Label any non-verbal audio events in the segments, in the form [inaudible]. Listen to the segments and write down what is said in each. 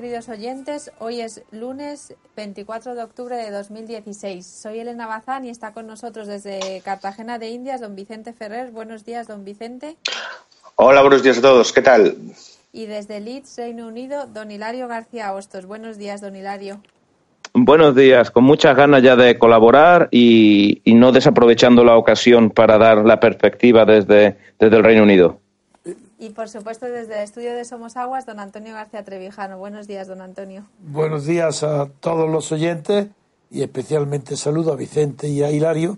Queridos oyentes. Hoy es lunes 24 de octubre de 2016. Soy Elena Bazán y está con nosotros desde Cartagena de Indias don Vicente Ferrer. Buenos días, don Vicente. Hola, buenos días a todos. ¿Qué tal? Y desde Leeds, Reino Unido, don Hilario García Hostos. Buenos días, don Hilario. Buenos días, con muchas ganas ya de colaborar y, y no desaprovechando la ocasión para dar la perspectiva desde, desde el Reino Unido. Y por supuesto desde el estudio de Somos Aguas, don Antonio García Trevijano. Buenos días, don Antonio. Buenos días a todos los oyentes y especialmente saludo a Vicente y a Hilario.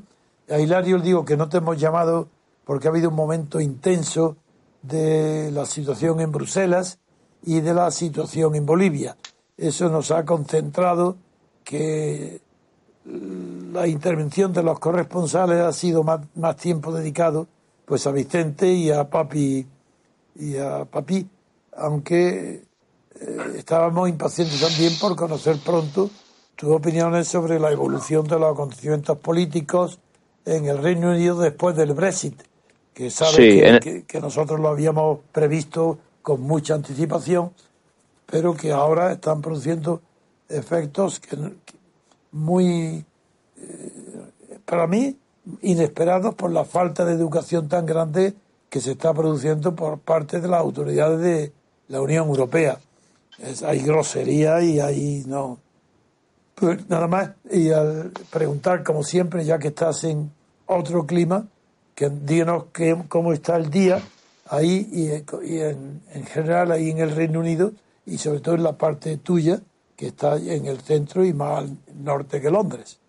A Hilario le digo que no te hemos llamado porque ha habido un momento intenso de la situación en Bruselas y de la situación en Bolivia. Eso nos ha concentrado que la intervención de los corresponsales ha sido más, más tiempo dedicado pues a Vicente y a Papi y a Papi, aunque eh, estábamos impacientes también por conocer pronto tus opiniones sobre la evolución de los acontecimientos políticos en el Reino Unido después del Brexit, que sabes Sí, que, en- que- que nosotros lo habíamos previsto con mucha anticipación, pero que ahora están produciendo efectos que, que muy, eh, para mí, inesperados por la falta de educación tan grande que se está produciendo por parte de las autoridades de la Unión Europea. Hay grosería y hay no. Pues nada más, y al preguntar, como siempre, ya que estás en otro clima, que díganos qué, cómo está el día ahí y, y en, en general ahí en el Reino Unido y sobre todo en la parte tuya, que está en el centro y más al norte que Londres.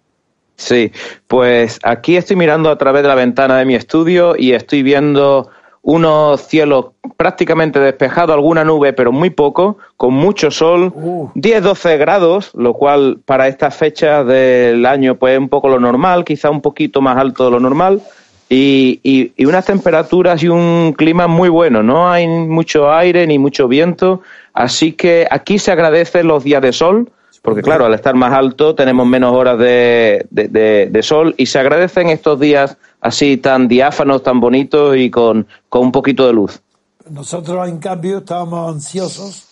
Sí, pues aquí estoy mirando a través de la ventana de mi estudio y estoy viendo unos cielos prácticamente despejados, alguna nube, pero muy poco, con mucho sol, Uh. 10-12 grados, lo cual para estas fechas del año pues es un poco lo normal, quizá un poquito más alto de lo normal, y, y- y unas temperaturas y un clima muy bueno, no hay mucho aire ni mucho viento, así que aquí se agradecen los días de sol, porque claro, al estar más alto tenemos menos horas de, de- de- de sol y se agradecen estos días así tan diáfanos, tan bonitos y con, con un poquito de luz. Nosotros, en cambio, estábamos ansiosos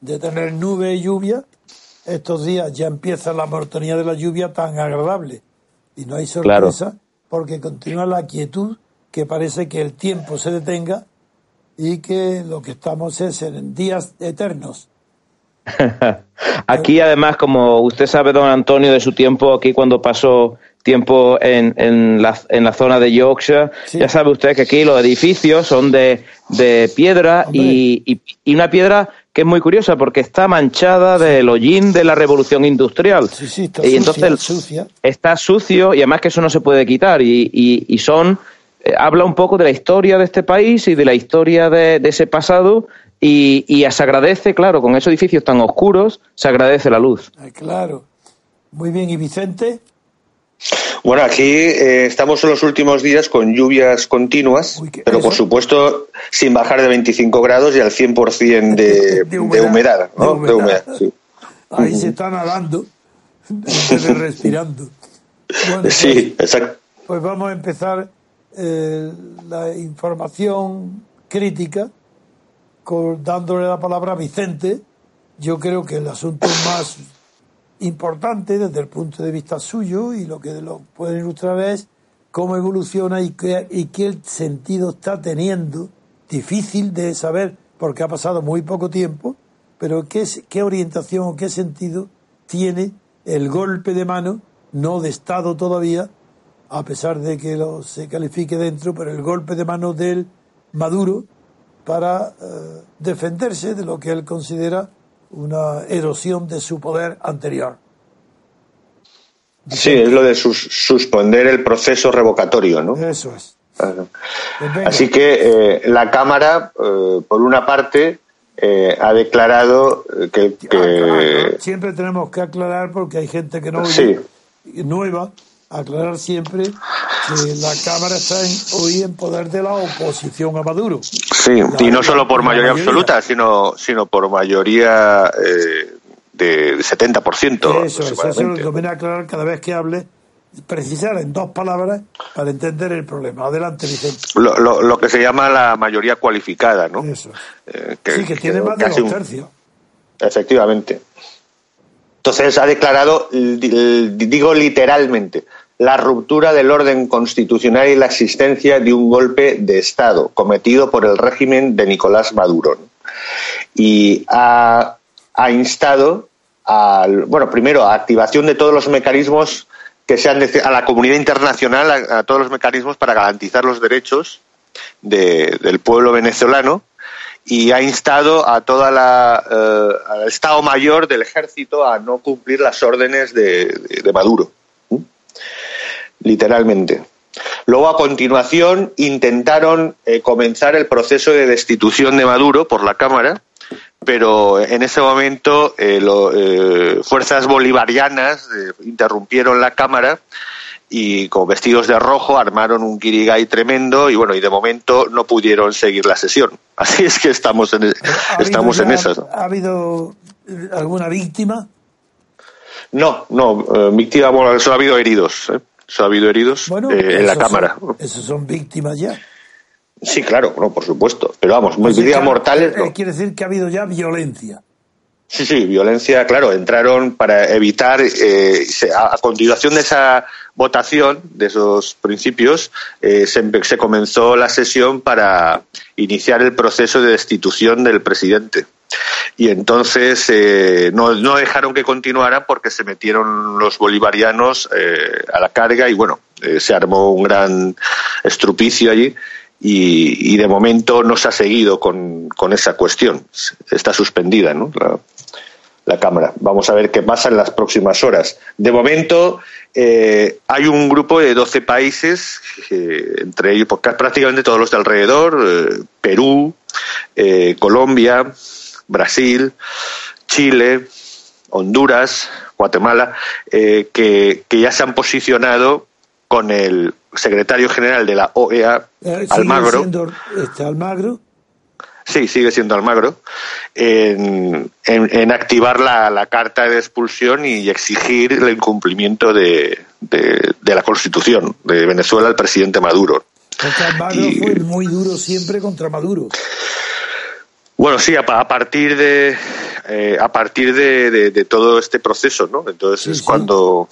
de tener nube y lluvia. Estos días ya empieza la monotonía de la lluvia tan agradable. Y no hay sorpresa porque continúa la quietud que parece que el tiempo se detenga y que lo que estamos es en días eternos. [laughs] Aquí además, como usted sabe, don Antonio, de su tiempo aquí cuando pasó tiempo en, en, la, en la zona de Yorkshire, Sí. ya sabe usted que aquí los edificios son de, de piedra y, y- y una piedra que es muy curiosa porque está manchada del hollín de la revolución industrial. Sí, sí, está y sucia, entonces sucia. está sucio y además que eso no se puede quitar y, y- y son eh, habla un poco de la historia de este país y de la historia de, de ese pasado y, y se agradece, claro, con esos edificios tan oscuros, se agradece la luz. Claro. Muy bien, ¿y Vicente? Bueno, aquí eh, estamos en los últimos días con lluvias continuas, Uy, ¿qué- pero por supuesto sin bajar de 25 grados y al 100% de, [laughs] de humedad. ¿no? de humedad. sí. [laughs] Ahí se está nadando, [laughs] respirando. Bueno, pues- Sí, exacto. Pues vamos a empezar eh, la información crítica dándole la palabra a Vicente. Yo creo que el asunto más importante desde el punto de vista suyo y lo que lo puede ilustrar es cómo evoluciona y qué, y qué sentido está teniendo, difícil de saber porque ha pasado muy poco tiempo, pero qué, qué orientación o qué sentido tiene el golpe de mano, no de Estado todavía, a pesar de que lo, se califique dentro, pero el golpe de mano del Maduro para eh, defenderse de lo que él considera una erosión de su poder anterior. Sí, es lo de suspender el proceso revocatorio, ¿no? Eso es. Pues Así que eh, la Cámara, eh, por una parte, eh, ha declarado que, siempre tenemos que aclarar porque hay gente que no oye, nueva aclarar siempre que la Cámara está hoy en poder de la oposición a Maduro. Sí, y no solo por mayoría, absoluta, sino, sino por mayoría eh, de 70%. Eso, eso es lo que conviene aclarar cada vez que hable, precisar en dos palabras para entender el problema. Adelante, Vicente. Lo, lo, que se llama la mayoría cualificada, ¿no? Eso. Eh, sí, que, tiene más de dos tercios. Efectivamente. Entonces ha declarado, digo literalmente, la ruptura del orden constitucional y la existencia de un golpe de Estado cometido por el régimen de Nicolás Maduro. Y ha, instado, al, bueno, primero, a activación de todos los mecanismos que sean a la comunidad internacional, a, todos los mecanismos para garantizar los derechos del pueblo venezolano y ha instado a toda la eh, al Estado Mayor del Ejército a no cumplir las órdenes de, Maduro, literalmente. Luego, a continuación, intentaron eh, comenzar el proceso de destitución de Maduro por la Cámara, pero en ese momento eh, fuerzas bolivarianas interrumpieron la Cámara y con vestidos de rojo armaron un kirigay tremendo y bueno, y de momento no pudieron seguir la sesión. [laughs] Así es que estamos en, estamos en esas. ¿Ha habido alguna víctima? No, no, eh, víctima, bueno, solo ha habido heridos, ¿eh? Ha habido heridos eh, en la cámara. Esos son víctimas ya. Sí, claro, no, por supuesto. Pero vamos, muy víctimas mortales. No. Quiere decir que ha habido ya violencia. Sí, sí, violencia, claro, entraron para evitar, eh, a, continuación de esa votación, de esos principios, eh, se, comenzó la sesión para iniciar el proceso de destitución del presidente. Y entonces eh, no, no, dejaron que continuara porque se metieron los bolivarianos a la carga y bueno, se armó un gran estrupicio allí y, de momento no se ha seguido con, con esa cuestión. Está suspendida ¿no? la, Cámara. Vamos a ver qué pasa en las próximas horas. De momento eh, hay un grupo de 12 países, entre ellos pues, prácticamente todos los de alrededor, eh, Perú, eh, Colombia, Brasil, Chile, Honduras, Guatemala, que, que ya se han posicionado con el secretario general de la OEA, eh, Almagro. Siendo este Almagro? Sí, sigue siendo Almagro, en, en, activar la, la, carta de expulsión y exigir el incumplimiento de, de, la Constitución de Venezuela al presidente Maduro. Porque Almagro fue muy duro siempre contra Maduro. Bueno, sí, a, partir de eh, a partir de, de, todo este proceso, ¿no? Entonces es cuando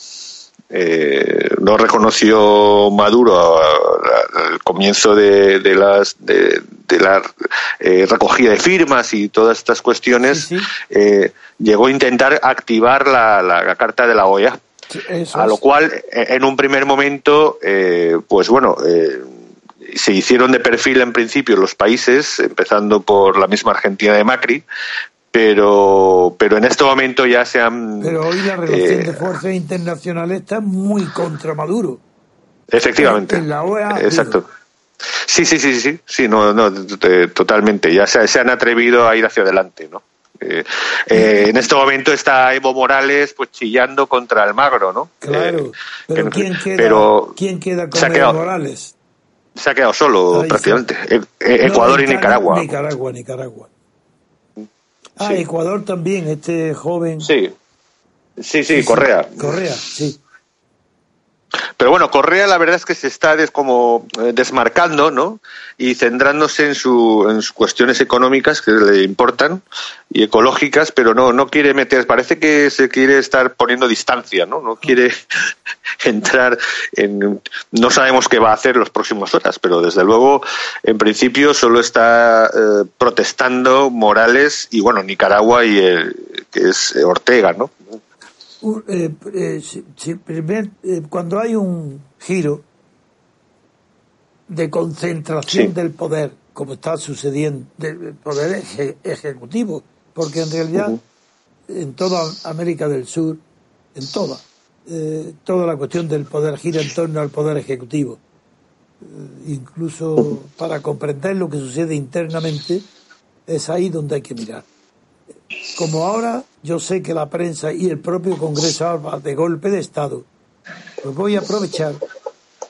eh, no reconoció Maduro al comienzo de, las de, la eh, recogida de firmas y todas estas cuestiones eh, llegó a intentar activar la, carta de la OEA a. Lo cual en un primer momento pues bueno se hicieron de perfil en principio los países, empezando por la misma Argentina de Macri, pero pero en este momento ya se han pero hoy la relación de eh, fuerzas internacionales está muy contra Maduro. Efectivamente. En la OEA exacto. Sí sí sí sí sí. No no totalmente. Ya se, se han atrevido a ir hacia adelante no eh, eh, en este momento está Evo Morales pues chillando contra Almagro, ¿no? Claro, pero, ¿quién, queda, ¿quién queda con Evo Morales? Se ha quedado solo prácticamente. Ecuador y Nicaragua. Nicaragua, Nicaragua. Ah, Ecuador también, este joven. Sí, sí, sí, Correa. Correa, sí. Pero bueno, Correa la verdad es que se está como eh, desmarcando, ¿no? Y centrándose en, su, en sus cuestiones económicas que le importan y ecológicas, pero no, no quiere meter, parece que se quiere estar poniendo distancia, ¿no? No quiere [laughs] entrar en, no sabemos qué va a hacer las próximas horas, pero desde luego, en principio, solo está eh, protestando Morales y, bueno, Nicaragua y el, que es Ortega, ¿no? Eh, eh, cuando hay un giro de concentración del poder, como está sucediendo, del poder ejecutivo, porque en realidad en toda América del Sur, en toda, eh, toda la cuestión del poder gira en torno al poder ejecutivo. incluso para comprender lo que sucede internamente, es ahí donde hay que mirar. Como ahora yo sé que la prensa y el propio Congreso habla de golpe de Estado, pues voy a aprovechar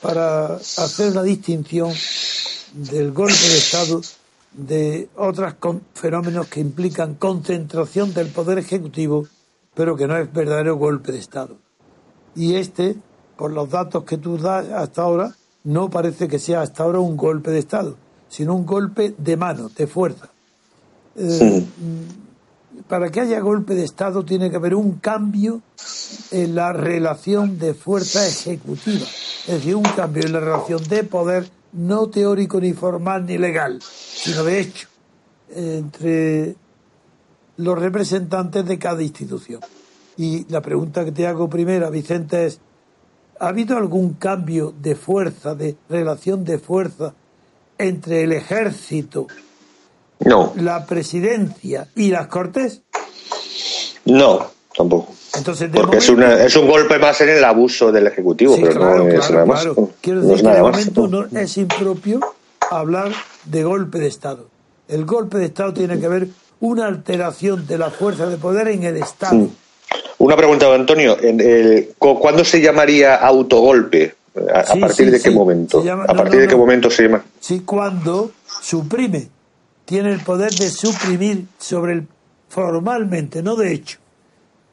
para hacer una distinción del golpe de Estado de otros fenómenos que implican concentración del poder ejecutivo, pero que no es verdadero golpe de Estado. Y este, por los datos que tú das hasta ahora, no parece que sea hasta ahora un golpe de Estado, sino un golpe de mano, de fuerza. Eh, para que haya golpe de Estado tiene que haber un cambio en la relación de fuerza ejecutiva, es decir, un cambio en la relación de poder no teórico ni formal ni legal, sino de hecho, entre los representantes de cada institución. Y la pregunta que te hago primero, Vicente, es, ¿ha habido algún cambio de fuerza, de relación de fuerza entre el ejército no. ¿La presidencia y las Cortes? No, tampoco. Entonces, Porque es, una, es, un golpe más en el abuso del Ejecutivo, pero no es nada más. Quiero decir que de momento no es impropio hablar de golpe de Estado. El golpe de Estado tiene que ver una alteración de la fuerza de poder en el Estado. Una pregunta, Antonio. ¿Cuándo se llamaría autogolpe? ¿A, partir de qué momento? ¿A partir de qué momento se llama? Sí, cuando suprime tiene el poder de suprimir sobre el, formalmente, no de hecho,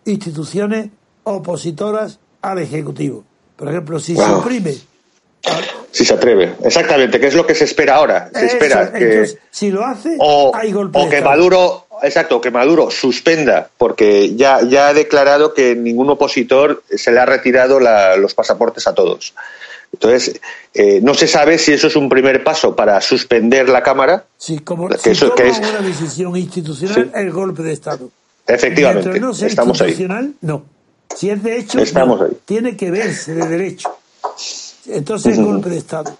instituciones opositoras al Ejecutivo. Por ejemplo, si suprime... Si se atreve, exactamente, que es lo que se espera ahora. Se espera que... si lo hace, o, hay golpe O que Maduro, exacto, que Maduro suspenda, porque ya, ya ha declarado que ningún opositor se le ha retirado los pasaportes a todos. Entonces, eh, no se sabe si eso es un primer paso para suspender la Cámara. Sí, como que si eso, toma que es, una decisión institucional, el golpe de Estado. Efectivamente, no sea estamos institucional, ahí. no. Si es de hecho, estamos ahí. tiene que verse de derecho. Entonces, el golpe de Estado.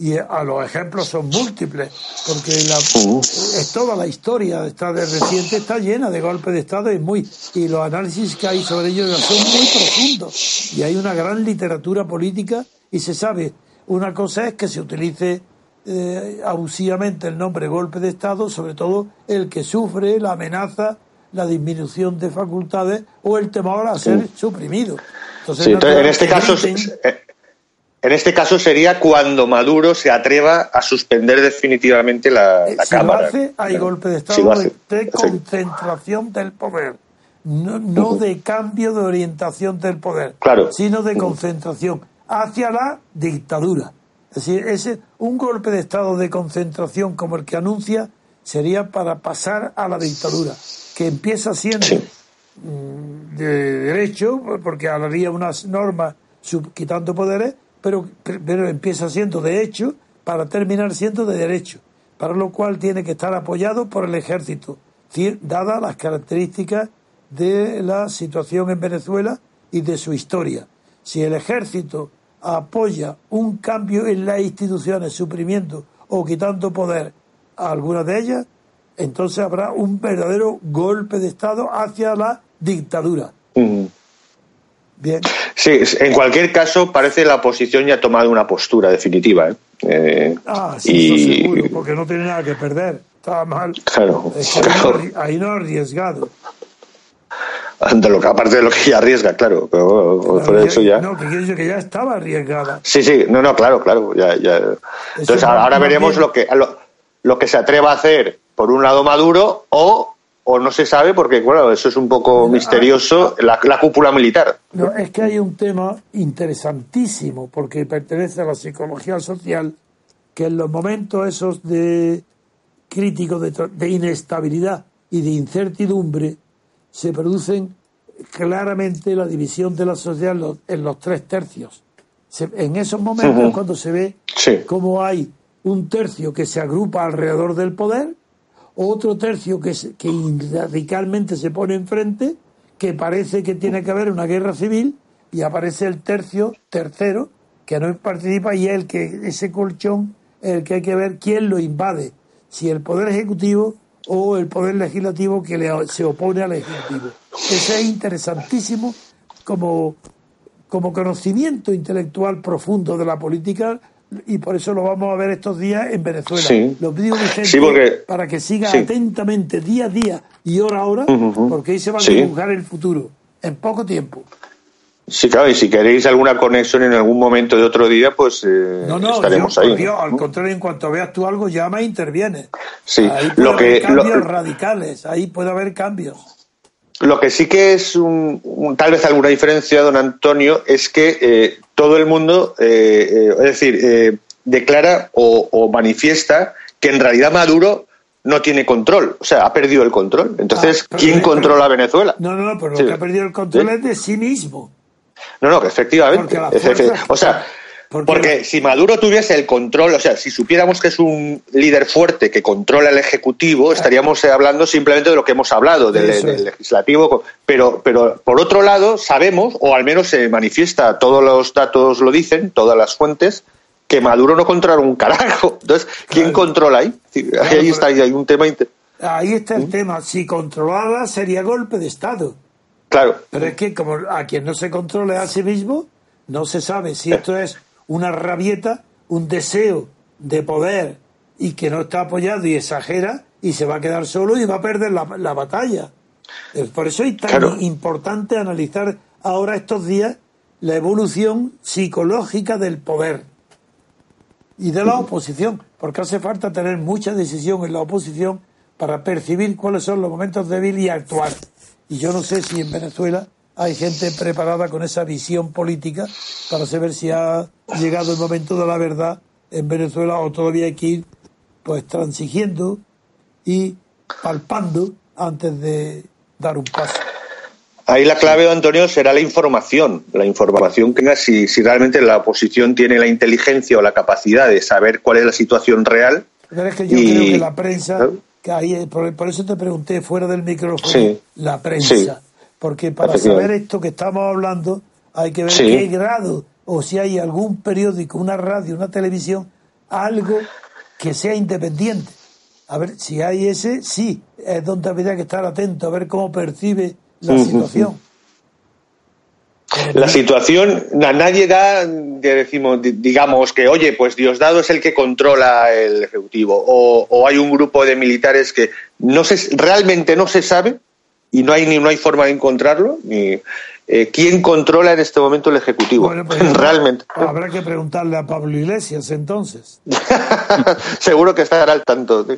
Y a los ejemplos son múltiples, porque la, es toda la historia está de reciente está llena de golpes de Estado y, muy, y los análisis que hay sobre ellos son muy profundos. Y hay una gran literatura política y se sabe. Una cosa es que se utilice eh, abusivamente el nombre golpe de Estado, sobre todo el que sufre la amenaza, la disminución de facultades o el temor a ser suprimido. Entonces, en este caso. En este caso sería cuando Maduro se atreva a suspender definitivamente la, eh, la Cámara. Lo hace, hay golpe de Estado de, concentración del poder, no, no de cambio de orientación del poder, claro. sino de concentración hacia la dictadura. Es decir, ese, un golpe de estado de concentración como el que anuncia sería para pasar a la dictadura, que empieza siendo mm, de derecho, porque hablaría unas normas quitando poderes, pero, pero empieza siendo de hecho para terminar siendo de derecho, para lo cual tiene que estar apoyado por el ejército, dadas las características de la situación en Venezuela y de su historia. Si el ejército apoya un cambio en las instituciones, suprimiendo o quitando poder a algunas de ellas, entonces habrá un verdadero golpe de Estado hacia la dictadura. Bien. Sí, en cualquier caso parece la oposición ya ha tomado una postura definitiva. ¿eh? eh ah, sí, seguro, porque no tiene nada que perder. Estaba mal. Claro, Ahí no ha arriesgado lo que, aparte de lo que ya arriesga, claro, pero por eso ya... No, que quiero que ya estaba arriesgada. Sí, sí, no, no, claro, claro, ya, ya. Entonces ahora, veremos lo que, lo, que se atreva a hacer, por un lado Maduro, o, o no se sabe, porque bueno, eso es un poco misterioso, la, la cúpula militar. No, es que hay un tema interesantísimo, porque pertenece a la psicología social, que en los momentos esos de críticos de, de inestabilidad y de incertidumbre se producen claramente la división de la sociedad en los, en los tres tercios. Se- en esos momentos cuando se ve Sí. cómo hay un tercio que se agrupa alrededor del poder, otro tercio que, se- que radicalmente se pone enfrente, que parece que tiene que haber una guerra civil, y aparece el tercio, tercero, que no participa y es el que ese colchón el que hay que ver quién lo invade, si el poder ejecutivo o el poder legislativo que le, se opone al ejecutivo. Eso es interesantísimo como como conocimiento intelectual profundo de la política y por eso lo vamos a ver estos días en Venezuela. Sí. Lo Vicente, Sí, porque- para que siga sí. atentamente día a día y hora a hora, porque ahí se va a dibujar el futuro en poco tiempo. Sí, claro, y si queréis alguna conexión en algún momento de otro día, pues eh, No, no, estaremos yo, ahí. Dios, ¿no? al contrario, en cuanto veas tú algo, llama e interviene. Sí, ahí puede lo que- haber cambios lo- radicales, ahí puede haber cambios. Lo que sí que es un, un- tal vez alguna diferencia, don Antonio, es que eh, todo el mundo, eh, eh, es decir, eh, declara o, o manifiesta que en realidad Maduro no tiene control, o sea, ha perdido el control. Entonces, Ah, ¿quién pero- controla Venezuela? No, no, no, pero Sí. lo que ha perdido el control es de sí mismo. No, no, que efectivamente. O sea, porque si Maduro tuviese el control, o sea, si supiéramos que es un líder fuerte que controla el Ejecutivo, estaríamos eh, hablando simplemente de lo que hemos hablado, del. Legislativo. Pero, pero, por otro lado, sabemos, o al menos se manifiesta, todos los datos lo dicen, todas las fuentes, que Maduro no controla un carajo. Entonces, ¿quién Claro. controla ahí? ahí está, ahí hay un tema. inter- Ahí está ¿Mm? el tema. Si controlada sería golpe de Estado. Claro. Pero es que como a quien no se controle a sí mismo, no se sabe si esto es una rabieta, un deseo de poder y que no está apoyado y exagera y se va a quedar solo y va a perder la, la batalla. Por eso es tan Claro. importante analizar ahora estos días la evolución psicológica del poder y de la oposición, porque hace falta tener mucha decisión en la oposición para percibir cuáles son los momentos débiles y actuar. Y yo no sé si en Venezuela hay gente preparada con esa visión política para saber si ha llegado el momento de la verdad en Venezuela o todavía hay que ir pues transigiendo y palpando antes de dar un paso. Ahí la clave, Antonio, será la información. La información que si, si realmente la oposición tiene la inteligencia o la capacidad de saber cuál es la situación real. Pero es que yo Y- creo que la prensa, que ahí, por, por eso te pregunté fuera del micrófono, Sí. la prensa. Sí. Porque para saber esto que estamos hablando, hay que ver Sí. qué grado, o si hay algún periódico, una radio, una televisión, algo que sea independiente. A ver, si hay ese, sí, es donde habría que estar atento a ver cómo percibe la situación. La situación, a nadie da, decimos, digamos que, oye, pues Diosdado es el que controla el Ejecutivo, o, o hay un grupo de militares que no se, realmente no se sabe y no hay ni no hay forma de encontrarlo, ni eh, quién controla en este momento el Ejecutivo, Bueno, pues, [laughs] realmente. Habrá que preguntarle a Pablo Iglesias entonces. [laughs] Seguro que estará al tanto. ¿sí?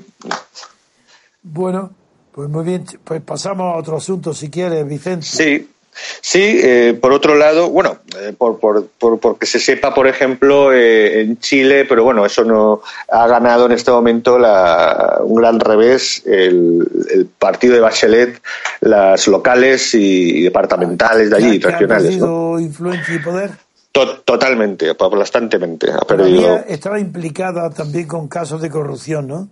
Bueno, pues muy bien, pues pasamos a otro asunto si quieres, Vicente. Sí, sí. eh, por otro lado, bueno, eh, por, por, por, porque se sepa, por ejemplo, eh, en Chile, pero bueno, eso no ha ganado en este momento la, un gran revés el, el partido de Bachelet, las locales y departamentales de allí, que, que ha regionales. ¿no? perdido influencia y poder. To- totalmente, aplastantemente. Ha perdido. estaba implicada también con casos de corrupción, ¿no?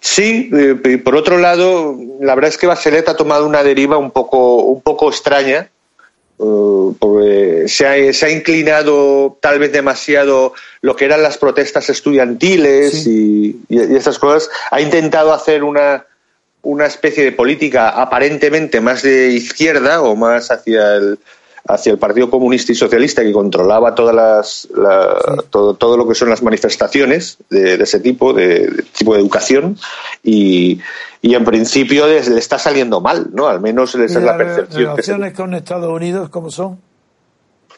Sí, eh, y por otro lado, la verdad es que Bachelet ha tomado una deriva un poco, un poco extraña, eh, porque se ha, se ha inclinado tal vez demasiado lo que eran las protestas estudiantiles y, y, y estas cosas. Ha intentado hacer una, una especie de política aparentemente más de izquierda o más hacia el hacia el Partido Comunista y Socialista que controlaba todas las la- Sí. todo, todo lo que son las manifestaciones de, de ese tipo de, de tipo de educación y, y en principio le está saliendo mal no al menos esa ¿Y es la las percepción que se- relaciones con Estados Unidos cómo son?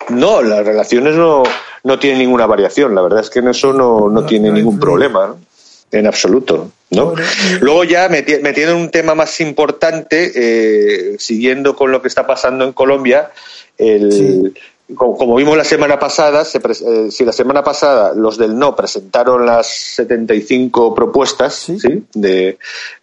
no las relaciones no no tienen ninguna variación la verdad es que en eso no, no No- tiene no ningún influye. problema ¿no? en absoluto ¿no? Luego ya meti- metiendo en un tema más importante, eh, siguiendo con lo que está pasando en Colombia, el, como, vimos la semana pasada, eh, si la semana pasada los del no presentaron las 75 propuestas de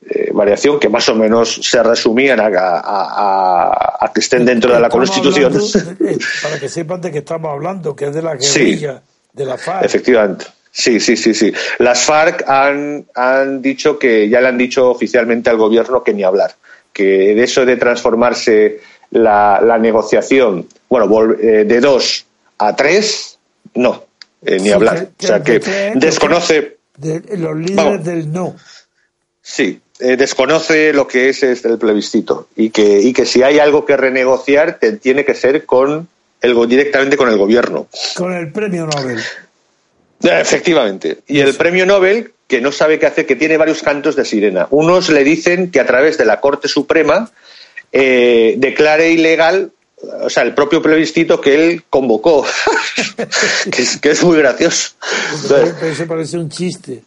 eh, variación que más o menos se resumían a, que estén dentro de la Constitución. [laughs] para que sepan de qué estamos hablando, que es de la guerrilla, de la FARC. Efectivamente. Sí, sí, sí, sí. Las FARC han, han dicho que ya le han dicho oficialmente al gobierno que ni hablar, que de eso de transformarse la, negociación, bueno, eh, de dos a tres, no, eh, ni hablar. o sea que desconoce. los líderes del no. Sí, eh, desconoce lo que es este, el plebiscito y que, y que si hay algo que renegociar tiene que ser con el, directamente con el gobierno. Con el premio Nobel. Efectivamente. Y el premio Nobel, que no sabe qué hacer, que tiene varios cantos de sirena. Unos le dicen que a través de la Corte Suprema eh, declare ilegal o sea, el propio plebiscito que él convocó, [laughs] que, es, muy gracioso. eso parece un chiste.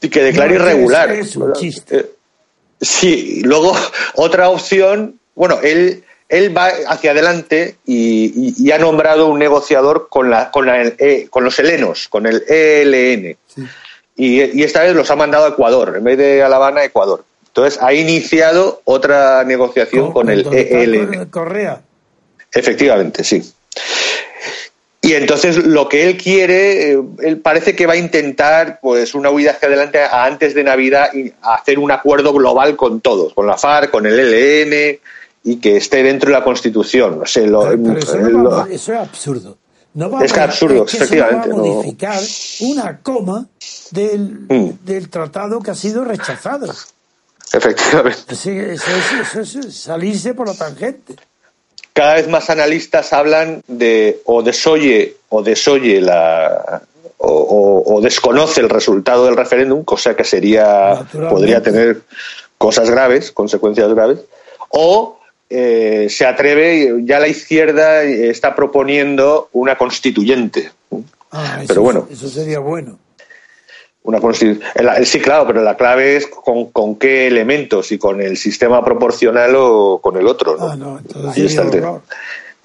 Y que declare irregular. Es, un chiste. Eh, sí, luego [laughs] otra opción, bueno, él, él va hacia adelante y, ha nombrado un negociador con, la, con, la, eh, con los helenos, con el ELN. Y, y, esta vez los ha mandado a Ecuador, en vez de a La Habana, a Ecuador. Entonces ha iniciado otra negociación con, el ELN. Correa. Efectivamente, sí. Y entonces lo que él quiere, eh, él parece que va a intentar pues una huida hacia adelante antes de Navidad y hacer un acuerdo global con todos, con la FARC, con el ELN y que esté dentro de la Constitución. eso, es absurdo. es absurdo, efectivamente. No va a modificar una coma del, mm. del tratado que ha sido rechazado. Efectivamente. Sí, eso, es salirse por la tangente. Cada vez más analistas hablan de o desoye o desoye la o, desconoce el resultado del referéndum, cosa que sería podría tener cosas graves, consecuencias graves, o eh, se atreve, ya la izquierda está proponiendo una constituyente. Ah, Pero bueno, eso sería bueno una sí, claro, pero la clave es con, con, qué elementos, y con el sistema proporcional o con el otro. ¿no? Ah, no, entonces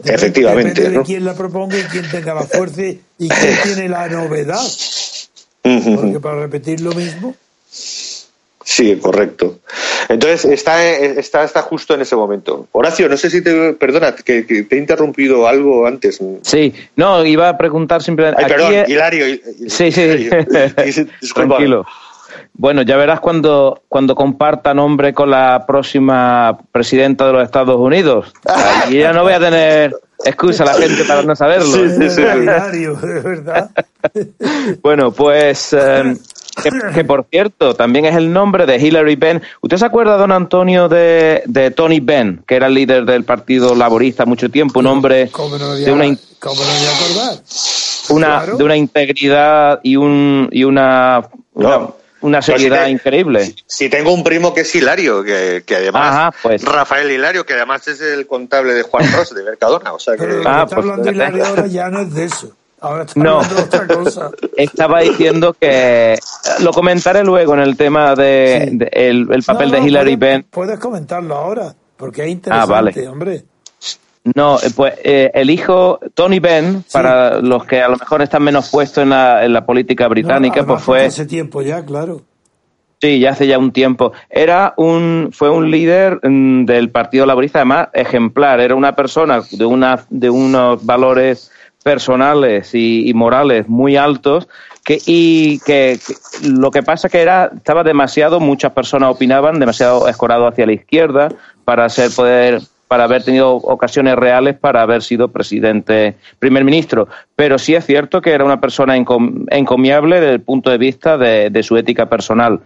Efectivamente. Depende de quién la proponga y quién tenga la fuerza y quién tiene la novedad. [laughs] Porque para repetir lo mismo. Sí, correcto. Entonces está, está, está justo en ese momento. Horacio, no sé si te. Perdona, que, te he interrumpido algo antes. Sí, no, iba a preguntar simplemente. Ay, perdón, Hilario. Sí, sí. [laughs] [laughs] Tranquilo. Bueno, ya verás cuando, cuando comparta nombre con la próxima presidenta de los Estados Unidos. Y ya no voy a tener excusa la gente para no saberlo. Sí, sí, sí. Hilario, de verdad. [laughs] bueno, pues. Eh, que, por cierto, también es el nombre de Hillary Benn. ¿Usted se acuerda, don Antonio, de, de Tony Benn, que era el líder del Partido Laborista mucho tiempo, un hombre de una, una de una integridad y un y una, una, seriedad increíble. Si, tengo un primo que es Hilario, que, que además pues. Rafael Hilario, que además es el contable de Juan Ross de Mercadona, o sea que ah, está pues, hablando Hilario ahora ya no es de eso no, [laughs] estaba diciendo que lo comentaré luego en el tema de, el, papel de Hillary Benn. Puedes comentarlo ahora, porque es interesante, ah, vale. hombre. No, eh, pues eh, el hijo Tony Benn, para los que a lo mejor están menos puestos en la, en la política británica, pues fue hace tiempo ya, claro. Sí, ya hace ya un tiempo. Era un, fue un líder mm, del Partido Laborista, además ejemplar. Era una persona de una, de unos valores personales y, morales muy altos que, y que, lo que pasa que era estaba demasiado muchas personas opinaban demasiado escorado hacia la izquierda para ser poder para haber tenido ocasiones reales para haber sido presidente, primer ministro. Pero sí es cierto que era una persona encomiable desde el punto de vista de, su ética personal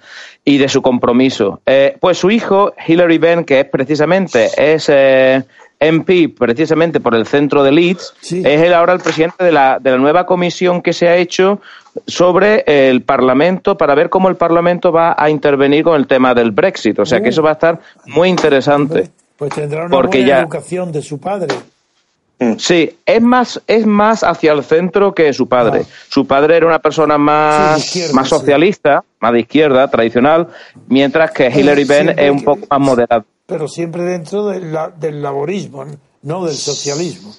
y de su compromiso. Eh, pues su hijo, Hillary Benn, que es precisamente es eh, MP, precisamente por el centro de Leeds, es él ahora el presidente de la, de la nueva comisión que se ha hecho sobre el Parlamento para ver cómo el Parlamento va a intervenir con el tema del Brexit. O sea que eso va a estar muy interesante. Pues tendrá una buena educación de su padre. Mm. Sí, es más, es más hacia el centro que su padre. Ah. Su padre era una persona más, más socialista, más de izquierda, tradicional, mientras que Hillary Benn es un poco más moderada pero siempre dentro del laborismo, no del socialismo.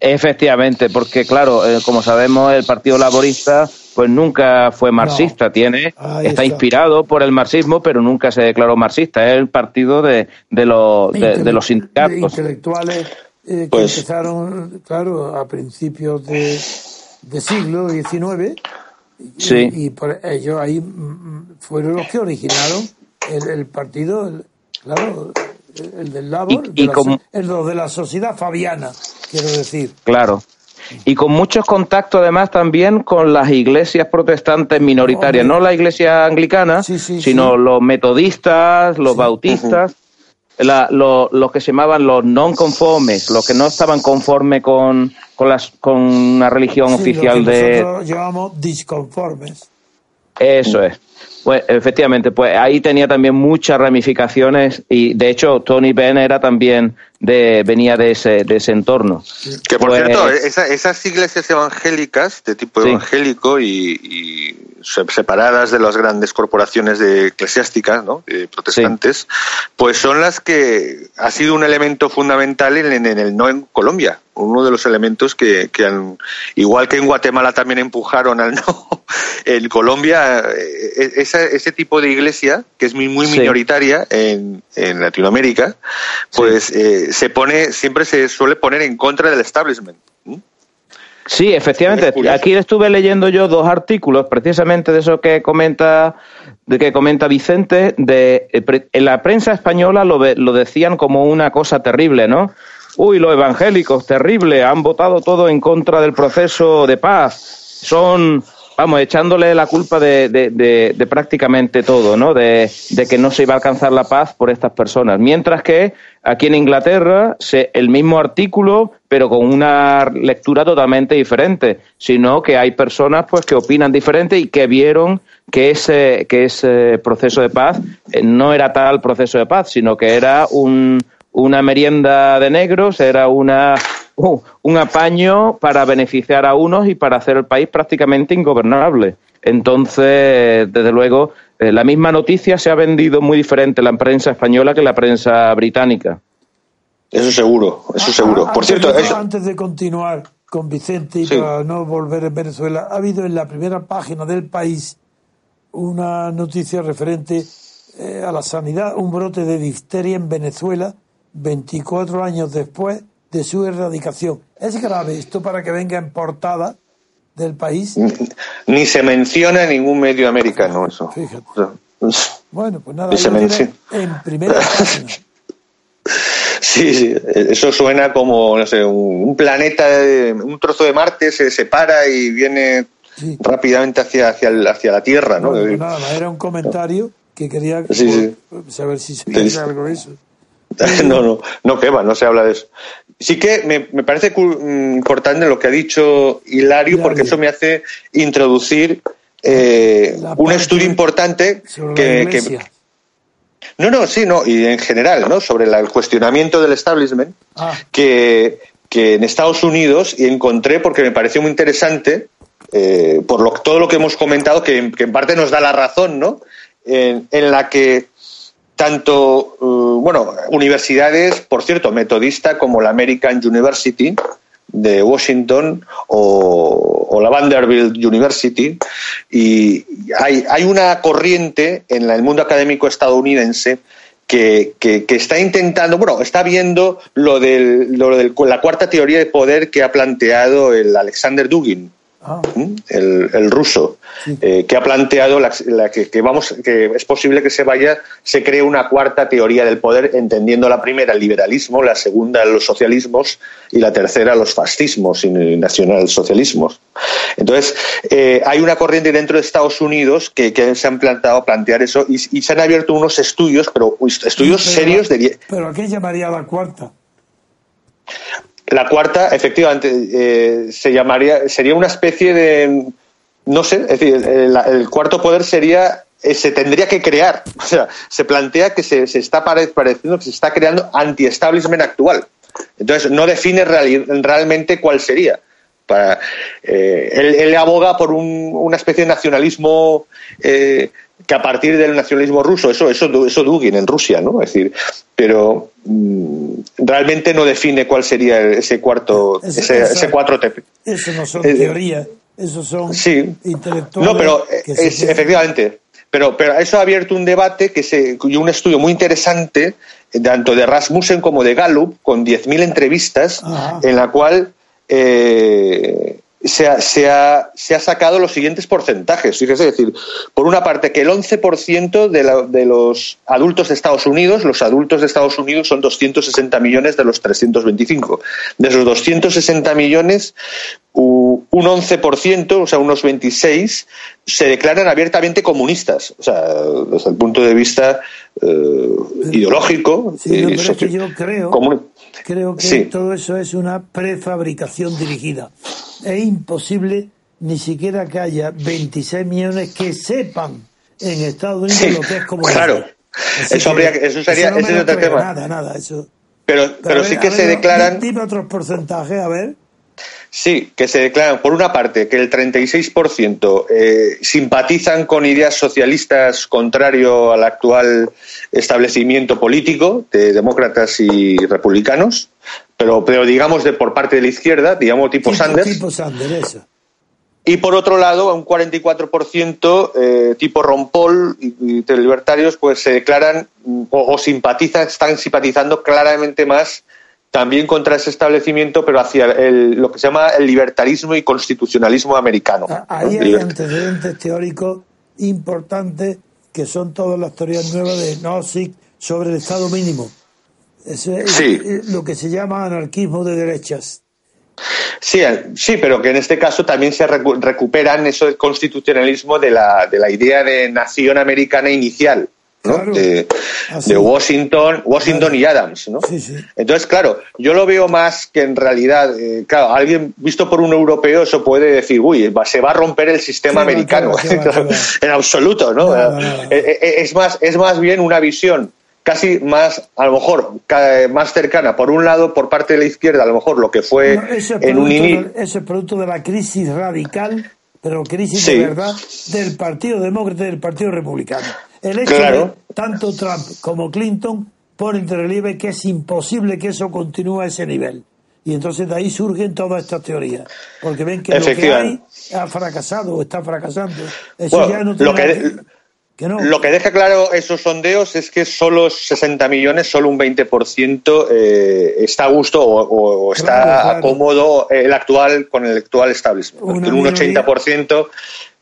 Efectivamente, porque claro, eh, como sabemos, el Partido Laborista pues nunca fue marxista, tiene está, inspirado por el marxismo, pero nunca se declaró marxista. Es el partido de, de, los, de, los sindicatos. intelectuales eh, que pues empezaron, claro, a principios de, siglo XIX. Y, por ellos ahí mm, mm, fueron los que originaron el, partido, claro, el del Labor, el de la sociedad fabiana, quiero decir. Claro y con muchos contactos además también con las iglesias protestantes minoritarias, no la iglesia anglicana, sino los metodistas, los bautistas, los que se llamaban los non conformes, los que no estaban conformes con, con, las, con una religión oficial de... Nosotros llamamos disconformes. Eso es. Pues efectivamente, pues ahí tenía también muchas ramificaciones y de hecho Tony Benn era también de venía de ese de ese entorno. Que por pues cierto, esas iglesias evangélicas de tipo evangélico y, separadas de las grandes corporaciones de eclesiásticas, ¿no? protestantes, pues son las que ha sido un elemento fundamental en, en el no en Colombia uno de los elementos que, que han, igual que en Guatemala también empujaron al [laughs] no, en Colombia, eh, ese, ese tipo de iglesia, que es muy, muy minoritaria en, en Latinoamérica, pues eh, se pone, siempre se suele poner en contra del establishment. Sí, efectivamente. Aquí estuve leyendo yo dos artículos, precisamente de eso que comenta, de que comenta Vicente. De, eh, en la prensa española lo, lo decían como una cosa terrible, ¿no? uy, los evangélicos, terrible, han votado todo en contra del proceso de paz, son, vamos, echándole la culpa de, de, prácticamente todo, ¿no? De, que no se iba a alcanzar la paz por estas personas. Mientras que aquí en Inglaterra, el mismo artículo, pero con una lectura totalmente diferente, sino que hay personas pues que opinan diferente y que vieron que ese, que ese proceso de paz eh, no era tal proceso de paz, sino que era un una merienda de negros, era una, uh, un apaño para beneficiar a unos y para hacer el país prácticamente ingobernable. Entonces, desde luego, eh, la misma noticia se ha vendido muy diferente en la prensa española que en la prensa británica. Eso seguro, eso seguro. Por cierto, antes de continuar con Vicente y para no volver en Venezuela, ha habido en la primera página del país una noticia referente eh, a la sanidad, un brote de difteria en Venezuela 24 años después de su erradicación. ¿Es grave esto para que venga en portada del país? Ni se menciona en ningún medio americano eso. Fíjate. bueno, pues nada, en primera. [laughs] Sí, sí, eso suena como, no sé, un planeta, un trozo de Marte se separa y viene rápidamente hacia, hacia, hacia la Tierra, ¿no? Pues nada, era un comentario que quería saber si se algo de eso. [laughs] no, no, no, que va, no se habla de eso. Sí que me, parece mm, importante lo que ha dicho Hilario, porque eso me hace introducir eh, un estudio importante que, No, no, sí, no, y en general, ¿no? Sobre el cuestionamiento del establishment, ah. que, que en Estados Unidos, y encontré, porque me pareció muy interesante, eh, por lo, todo lo que hemos comentado, que, en parte nos da la razón, ¿no? en la que tanto, uh, bueno, universidades, por cierto, metodista como la American University de Washington o, la Vanderbilt University, y hay, hay una corriente en el mundo académico estadounidense que, que, está intentando, bueno, está viendo lo, del, lo de la cuarta teoría de poder que ha planteado el Alexander Dugin Ah. ¿Mm? El, ruso, eh, que ha planteado la, que, vamos, que es posible que se vaya, se cree una cuarta teoría del poder, entendiendo la primera el liberalismo, la segunda los socialismos y la tercera los fascismos y nacionalsocialismos. Entonces, eh, hay una corriente dentro de Estados Unidos que, se han plantado plantear eso y, se han abierto unos estudios, pero estudios serios de. ¿Pero a qué llamaría la cuarta? La cuarta, efectivamente, eh, se llamaría, sería una especie de, no sé, es decir, el, cuarto poder sería, eh, se tendría que crear, [laughs] o sea, se plantea que se, se está pareciendo que se está creando anti-establishment actual. Entonces, no define realmente cuál sería. Para, eh, él, aboga por una especie de nacionalismo que a partir del nacionalismo ruso, eso, eso, eso Dugin en Rusia, ¿no? Es decir, pero mm, realmente no define cuál sería ese cuarto, ese, ese cuatro TP. Eso no son teorías, eso son sí. intelectuales. No, pero efectivamente. Pero, pero eso ha abierto un debate que se, y un estudio muy interesante, tanto de Rasmussen como de Gallup, con 10.000 entrevistas, en la cual eh, se ha, se, ha, se ha, sacado los siguientes porcentajes. Fíjese, es decir, por una parte, que el 11% de, de, los adultos de Estados Unidos, los adultos de Estados Unidos son 260 millones de los 325. De esos 260 millones, un 11%, o sea, unos 26, se declaran abiertamente comunistas. O sea, desde el punto de vista eh, ideológico. Sí, yo creo, creo que todo eso es una prefabricación dirigida es imposible ni siquiera que haya 26 millones que sepan en Estados Unidos lo que es como Claro, eso, habría, eso sería ese es otro tema. Nada, nada, eso. Pero, pero, sí que se declaran. Dime otros porcentajes, a ver. Sí, que se declaran, por una parte, que el 36% eh, simpatizan con ideas socialistas contrario al actual establecimiento político de demócratas y republicanos, pero, pero digamos de por parte de la izquierda, digamos tipo, Sanders. Tipo Sanders, eso. Y por otro lado, un 44% eh, tipo Ron Paul y, y, libertarios pues se declaran o, o, simpatizan, están simpatizando claramente más también contra ese establecimiento, pero hacia el, lo que se llama el libertarismo y constitucionalismo americano. Ah, ahí hay antecedentes teóricos importantes que son todas las teorías nuevas de Nozick sobre el Estado mínimo sí. lo que se llama anarquismo de derechas. Sí, eh, sí, pero que en este caso también se recuperan eso del constitucionalismo de la, de la idea de nación americana inicial. De, Washington, Washington y Adams, ¿no? Entonces, claro, yo lo veo más que en realidad, eh, claro, alguien visto por un europeo eso puede decir, uy, se va a romper el sistema americano, [laughs] en absoluto, ¿no? Eh, es más, es más bien una visión casi más, a lo mejor, más cercana, por un lado, por parte de la izquierda, a lo mejor lo que fue en un inicio. Ese producto de la crisis radical, pero crisis de verdad, del Partido Demócrata y del Partido Republicano. El hecho de tanto Trump como Clinton ponen de relieve que es imposible que eso continúe a ese nivel. Y entonces de ahí surgen todas estas teorías. Porque ven que lo que hay ha fracasado o está fracasando. Eso ya no tiene lo que deja claro esos sondeos es que solo 60 millones, solo un 20% eh, está a gusto o, está cómodo el actual con el actual establishment. un 80%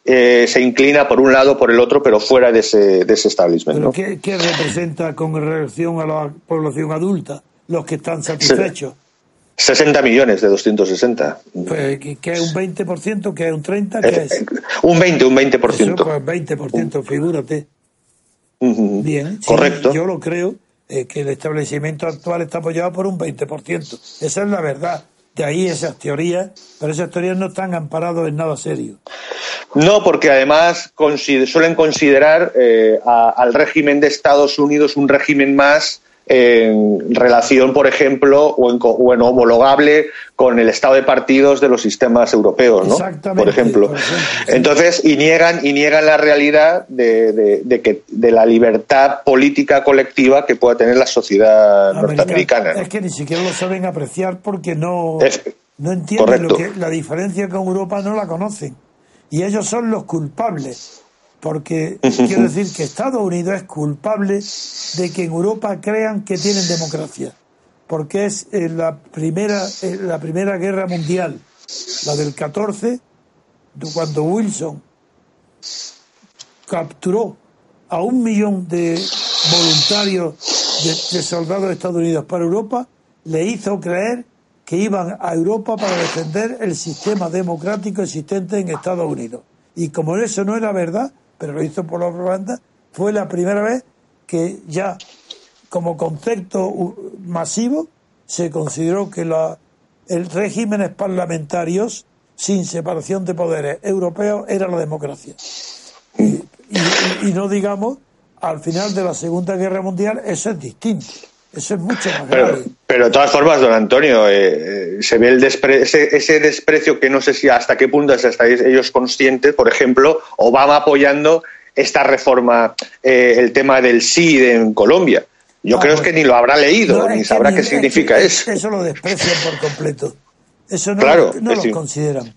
eh, se inclina por un lado por el otro, pero fuera de ese, de ese establishment. ¿qué, representa con relación a la población adulta? Los que están satisfechos. 60 millones de 260. Pues, ¿Qué es un 20%? ¿Qué es un 30%? ¿Qué es? Un 20, un 20%. Eso, pues 20%, figúrate. Bien. Correcto. yo lo creo eh, que el establecimiento actual está apoyado por un 20%. Esa es la verdad. De ahí esas teorías, pero esas teorías no están amparadas en nada serio. No, porque además suelen considerar eh, al régimen de Estados Unidos un régimen más en relación, por ejemplo, o en, homologable con el estado de partidos de los sistemas europeos, ¿no? Por ejemplo. Entonces, y niegan, y niegan la realidad de, que, de la libertad política colectiva que pueda tener la sociedad norteamericana. Es que ni siquiera lo saben apreciar porque no, no entienden lo que, la diferencia con Europa, no la conocen. Y ellos son los culpables porque quiero decir que Estados Unidos es culpable de que en Europa crean que tienen democracia, porque es eh, la primera, eh, la primera guerra mundial, la del 14, cuando Wilson capturó a un millón de voluntarios de, de soldados de Estados Unidos para Europa, le hizo creer que iban a Europa para defender el sistema democrático existente en Estados Unidos. Y como eso no era verdad, pero lo hizo por la propaganda, fue la primera vez que ya como concepto masivo se consideró que la, el regímenes parlamentarios sin separación de poderes europeos era la democracia. Y, no digamos, al final de la Segunda Guerra Mundial eso es distinto. Eso es mucho más grave. Pero, de todas formas, don Antonio, eh, eh, se ve el ese, desprecio que no sé si hasta qué punto estáis ellos conscientes. Por ejemplo, Obama apoyando esta reforma, eh, el tema del sí en Colombia. Yo Ah, creo bueno. que ni lo habrá leído, No, ni sabrá ni- qué es significa que eso. Eso lo desprecian por completo. Eso no, Claro, lo- no es lo decir- consideran.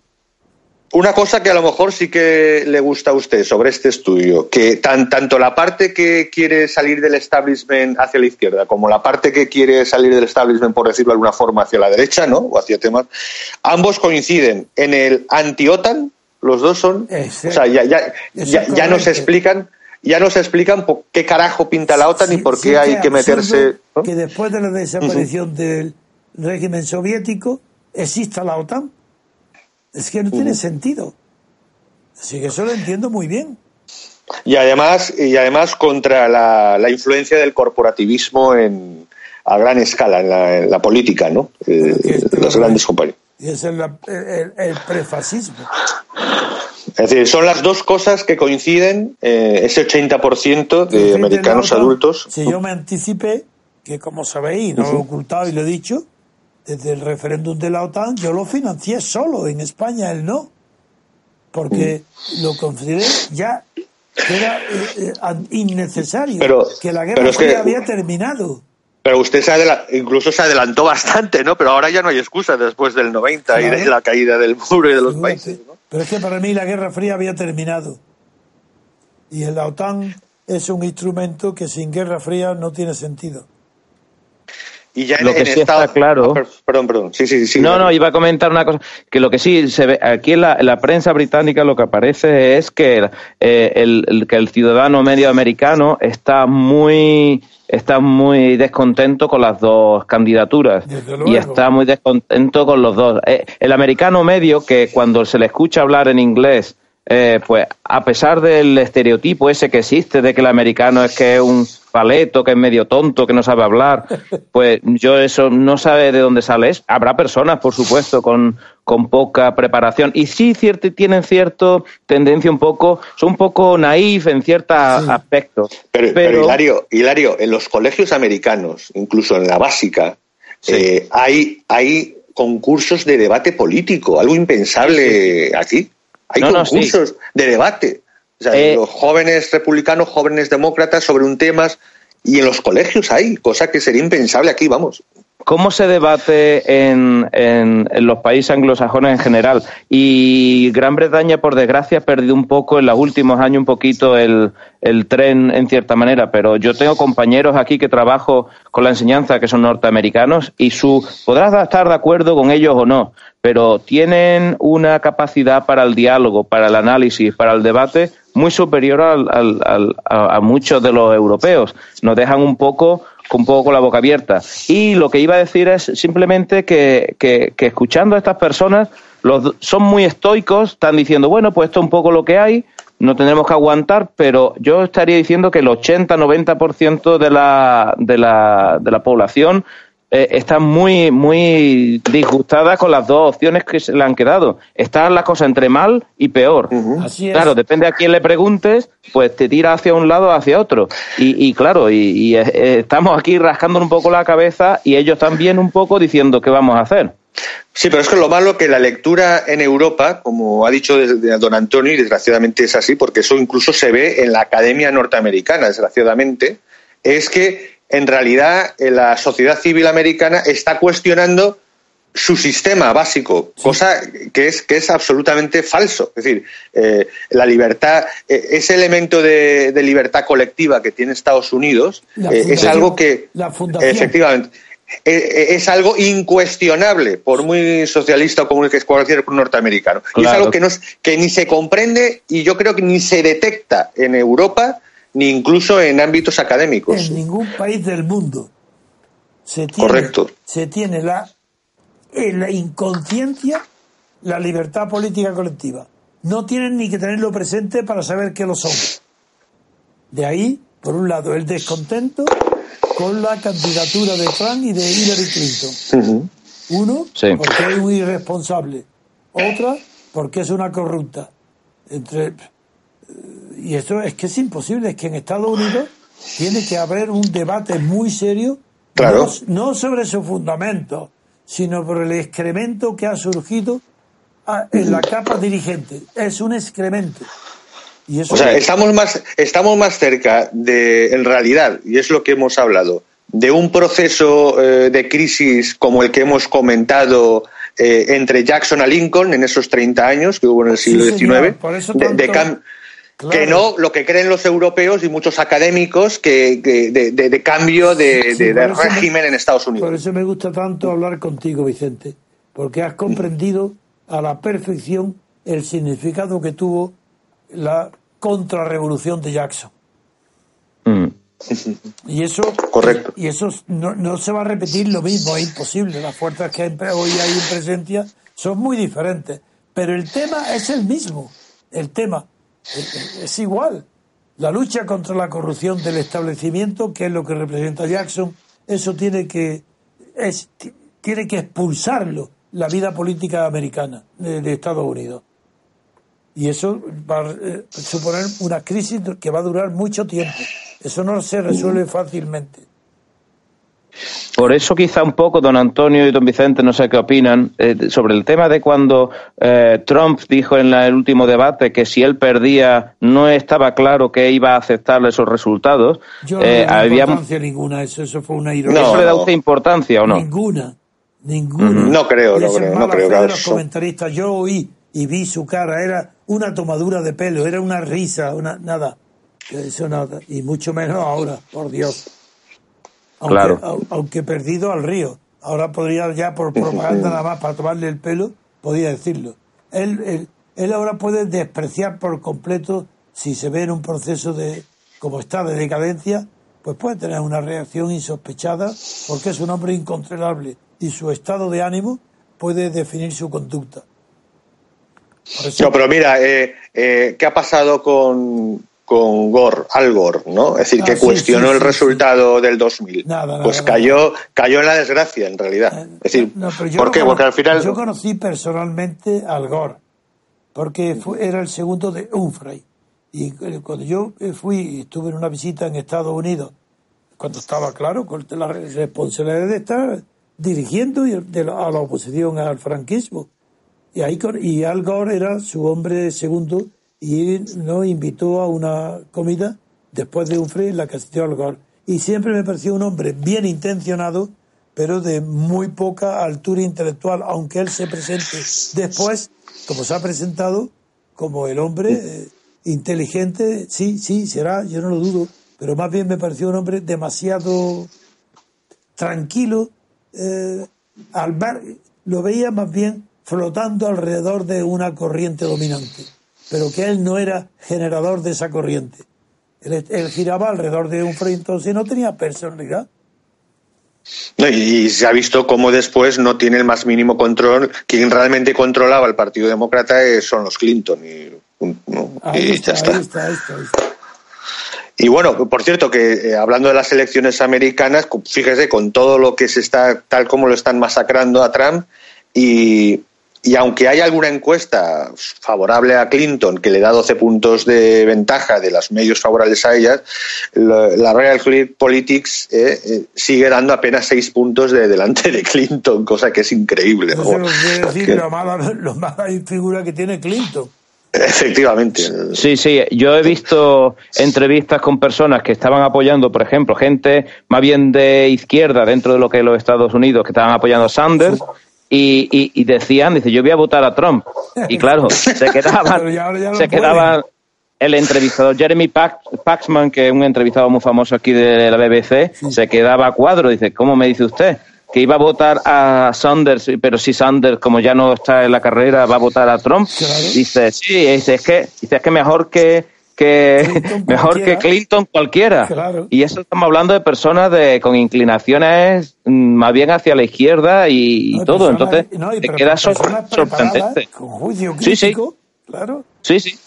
Una cosa que a lo mejor sí que le gusta a usted sobre este estudio, que tan, tanto la parte que quiere salir del establishment hacia la izquierda como la parte que quiere salir del establishment, por decirlo de alguna forma, hacia la derecha, ¿no? O hacia temas, ambos coinciden en el anti-OTAN, los dos son, o sea, ya, ya, ya, ya nos explican, ya nos explican por qué carajo pinta la OTAN y por sí qué hay que meterse. Que después de la desaparición del régimen soviético exista la OTAN. Es que no tiene sentido. Así que eso lo entiendo muy bien. Y además, y además contra la, la influencia del corporativismo en, a gran escala en la, en la política, ¿no? Eh, esto- las grandes compañías. Y es la- el, el prefascismo. Es decir, son las dos cosas que coinciden, eh, ese 80% de americanos adultos. Si yo me anticipé, que como sabéis, no lo he ocultado y lo he dicho, desde el referéndum de la OTAN, yo lo financié solo, en España él no. Porque lo consideré ya que era eh, eh, innecesario, Pero- que la guerra es que- Fría había terminado. Pero usted se incluso se adelantó bastante, ¿no? Pero ahora ya no hay excusa después del 90 y de la caída del muro y de los países. ¿no? Pero es que para mí la Guerra Fría había terminado. Y la OTAN es un instrumento que sin Guerra Fría no tiene sentido. Y ya en, Lo que en sí Estados- está claro- Ah, per- perdón, perdón. Sí, sí, sí. no, no, iba a comentar una cosa, que lo que sí se ve aquí en la, en la prensa británica lo que aparece es que eh, el, el- que el ciudadano medio americano está muy está muy descontento con las dos candidaturas y está muy descontento con los dos. Eh, el americano medio que cuando se le escucha hablar en inglés eh, pues a pesar del estereotipo ese que existe de que el americano es que es un paleto, que es medio tonto, que no sabe hablar, [laughs] pues yo eso no sabe de dónde sale. Es- Habrá personas, por supuesto, con, con poca preparación y sí cierto, tienen cierto tendencia un poco, son un poco naif en ciertos aspectos. Pero, pero, Hilario, Hilario, en los colegios americanos, incluso en la básica, Sí. eh, hay, hay concursos de debate político, algo impensable aquí. Hay No, no, sí. concursos de debate. O sea, Eh, los jóvenes republicanos, jóvenes demócratas sobre un tema, y en los colegios hay, cosa que sería impensable aquí, vamos. ¿Cómo se debate en, en- los países anglosajones en general? Y Gran Bretaña, por desgracia, ha perdido un poco en los últimos años un poquito el, el tren en cierta manera, pero yo tengo compañeros aquí que trabajo con la enseñanza que son norteamericanos y su podrás estar de acuerdo con ellos o no, pero tienen una capacidad para el diálogo, para el análisis, para el debate muy superior al- al- al- a, a muchos de los europeos. Nos dejan un poco un poco con la boca abierta. Y lo que iba a decir es simplemente que, que- que escuchando a estas personas, los, son muy estoicos, están diciendo, bueno, pues esto es un poco lo que hay, no tendremos que aguantar, pero yo estaría diciendo que el 80-90% de la, de, la, de la población eh, está muy, muy disgustada con las dos opciones que se le han quedado. Está la cosa entre mal y peor. Así es. Claro, depende a quién le preguntes, pues te tira hacia un lado o hacia otro. Y, y claro, y, y, eh, estamos aquí rascando un poco la cabeza y ellos también un poco diciendo qué vamos a hacer. Sí, pero es que lo malo que la lectura en Europa, como ha dicho don Antonio, y desgraciadamente es así, porque eso incluso se ve en la Academia Norteamericana, desgraciadamente, es que en realidad eh, la sociedad civil americana está cuestionando su sistema básico, cosa que es, que es absolutamente falso. Es decir, eh, la libertad, eh, ese elemento de, de libertad colectiva que tiene Estados Unidos eh, es algo que, la efectivamente, es algo incuestionable, por muy socialista o como el que es cualquier norteamericano. Y es algo que, no, es- que ni se comprende y yo creo que ni se detecta en Europa ni incluso en ámbitos académicos. En ningún país del mundo se tiene, Correcto. se tiene la, en la inconsciencia la libertad política colectiva. No tienen ni que tenerlo presente para saber que lo son. De ahí, por un lado, el descontento con la candidatura de Trump y de Hillary Clinton. Uno, Sí. porque es un irresponsable. Otra, porque es una corrupta. Entre, y eso es que es imposible, es que en Estados Unidos tiene que haber un debate muy serio, Claro. no, no sobre su fundamento, sino por el excremento que ha surgido a- en la capa dirigente. Es un excremento. o sea, estamos más, estamos más cerca de, en realidad, y es lo que hemos hablado, de un proceso eh, de crisis como el que hemos comentado eh, entre Jackson a Lincoln en esos 30 años que hubo en el siglo XIX, que no lo que creen los europeos y muchos académicos que, de, cambio de, régimen en Estados Unidos. Por eso me gusta tanto hablar contigo, Vicente, porque has comprendido a la perfección el significado que tuvo la contrarrevolución de Jackson. Mm. Y eso, Correcto. Y eso no, se va a repetir lo mismo, es imposible. Las fuerzas que hoy hay en presencia son muy diferentes. Pero el tema es el mismo. El tema es igual. La lucha contra la corrupción del establecimiento, que es lo que representa Jackson, eso tiene que, es, tiene que expulsarlo la vida política americana de Estados Unidos. Y eso va a eh, suponer una crisis que va a durar mucho tiempo. Eso no se resuelve fácilmente. Por eso quizá un poco don Antonio y don Vicente, no sé qué opinan, eh, sobre el tema de cuando eh, Trump dijo en el último debate que si él perdía no estaba claro que iba a aceptar esos resultados. Yo no le había importancia ninguna, eso, eso fue una ironía. ¿Eso le da usted importancia o no? Ninguna, ninguna. No creo, no creo. No creo los comentaristas, yo oí y vi su cara, era una tomadura de pelo, era una risa, una nada, eso nada, y mucho menos ahora, por Dios. Aunque, claro. aunque perdido al río, ahora podría ya por propaganda nada más para tomarle el pelo, podía decirlo. Él, él, él ahora puede despreciar por completo si se ve en un proceso de, como está, de decadencia, pues puede tener una reacción insospechada porque es un hombre incontrolable y su estado de ánimo puede definir su conducta. No, pero mira, eh, eh, ¿qué ha pasado con, con Gore, Al Gore, ¿no? Es decir, que ah, cuestionó el resultado del 2000. pues cayó, cayó en la desgracia, en realidad. Eh, es decir, ¿por qué? Porque al final... Yo conocí personalmente Al Gore, porque era el segundo de Humphrey. Y cuando yo fui, estuve en una visita en Estados Unidos, cuando estaba claro con la responsabilidad de estar dirigiendo a la oposición al franquismo y, ahí, y Al Gore era su hombre segundo y nos invitó a una comida después de un free en la que asistió Al Gore. Y siempre me pareció un hombre bien intencionado, pero de muy poca altura intelectual, aunque él se presente después, como se ha presentado, como el hombre eh, inteligente, sí, sí, será, yo no lo dudo, pero más bien me pareció un hombre demasiado tranquilo. Eh, al ver, lo veía más bien flotando alrededor de una corriente dominante, pero que él no era generador de esa corriente. Él, giraba alrededor de un frente, entonces no tenía personalidad. y, se ha visto cómo después no tiene el más mínimo control. Quien realmente controlaba el Partido Demócrata son los Clinton. Y, ya está. Y bueno, por cierto, que eh, hablando de las elecciones americanas, fíjese con todo lo que se está, tal como lo están masacrando a Trump, y, y aunque hay alguna encuesta favorable a Clinton que le da 12 puntos de ventaja de los medios favorables a ella, la, Real Clear Politics eh, eh, sigue dando apenas 6 puntos de delante de Clinton, cosa que es increíble. Eso ¿no? quiere [laughs] decir lo mala, lo mala figura que tiene Clinton. Efectivamente. Sí, sí, yo he visto entrevistas con personas que estaban apoyando, por ejemplo, gente más bien de izquierda dentro de lo que es los Estados Unidos, que estaban apoyando a Sanders y, y, decían, dice, yo voy a votar a Trump. Y claro, se [laughs] quedaba se quedaba el entrevistador Jeremy Paxman, que es un entrevistado muy famoso aquí de la BBC, se quedaba a cuadro. Dice, ¿cómo me dice usted? Que iba a votar a Sanders, pero si Sanders, como ya no está en la carrera, va a votar a Trump. Dice, sí, dice, es que, dice, es que mejor que que [laughs] mejor que Clinton cualquiera. Y eso estamos hablando de personas de con inclinaciones mm, más bien hacia la izquierda y, todo. Entonces, te queda sorprendente. sí, sí. Claro. Sí, sí.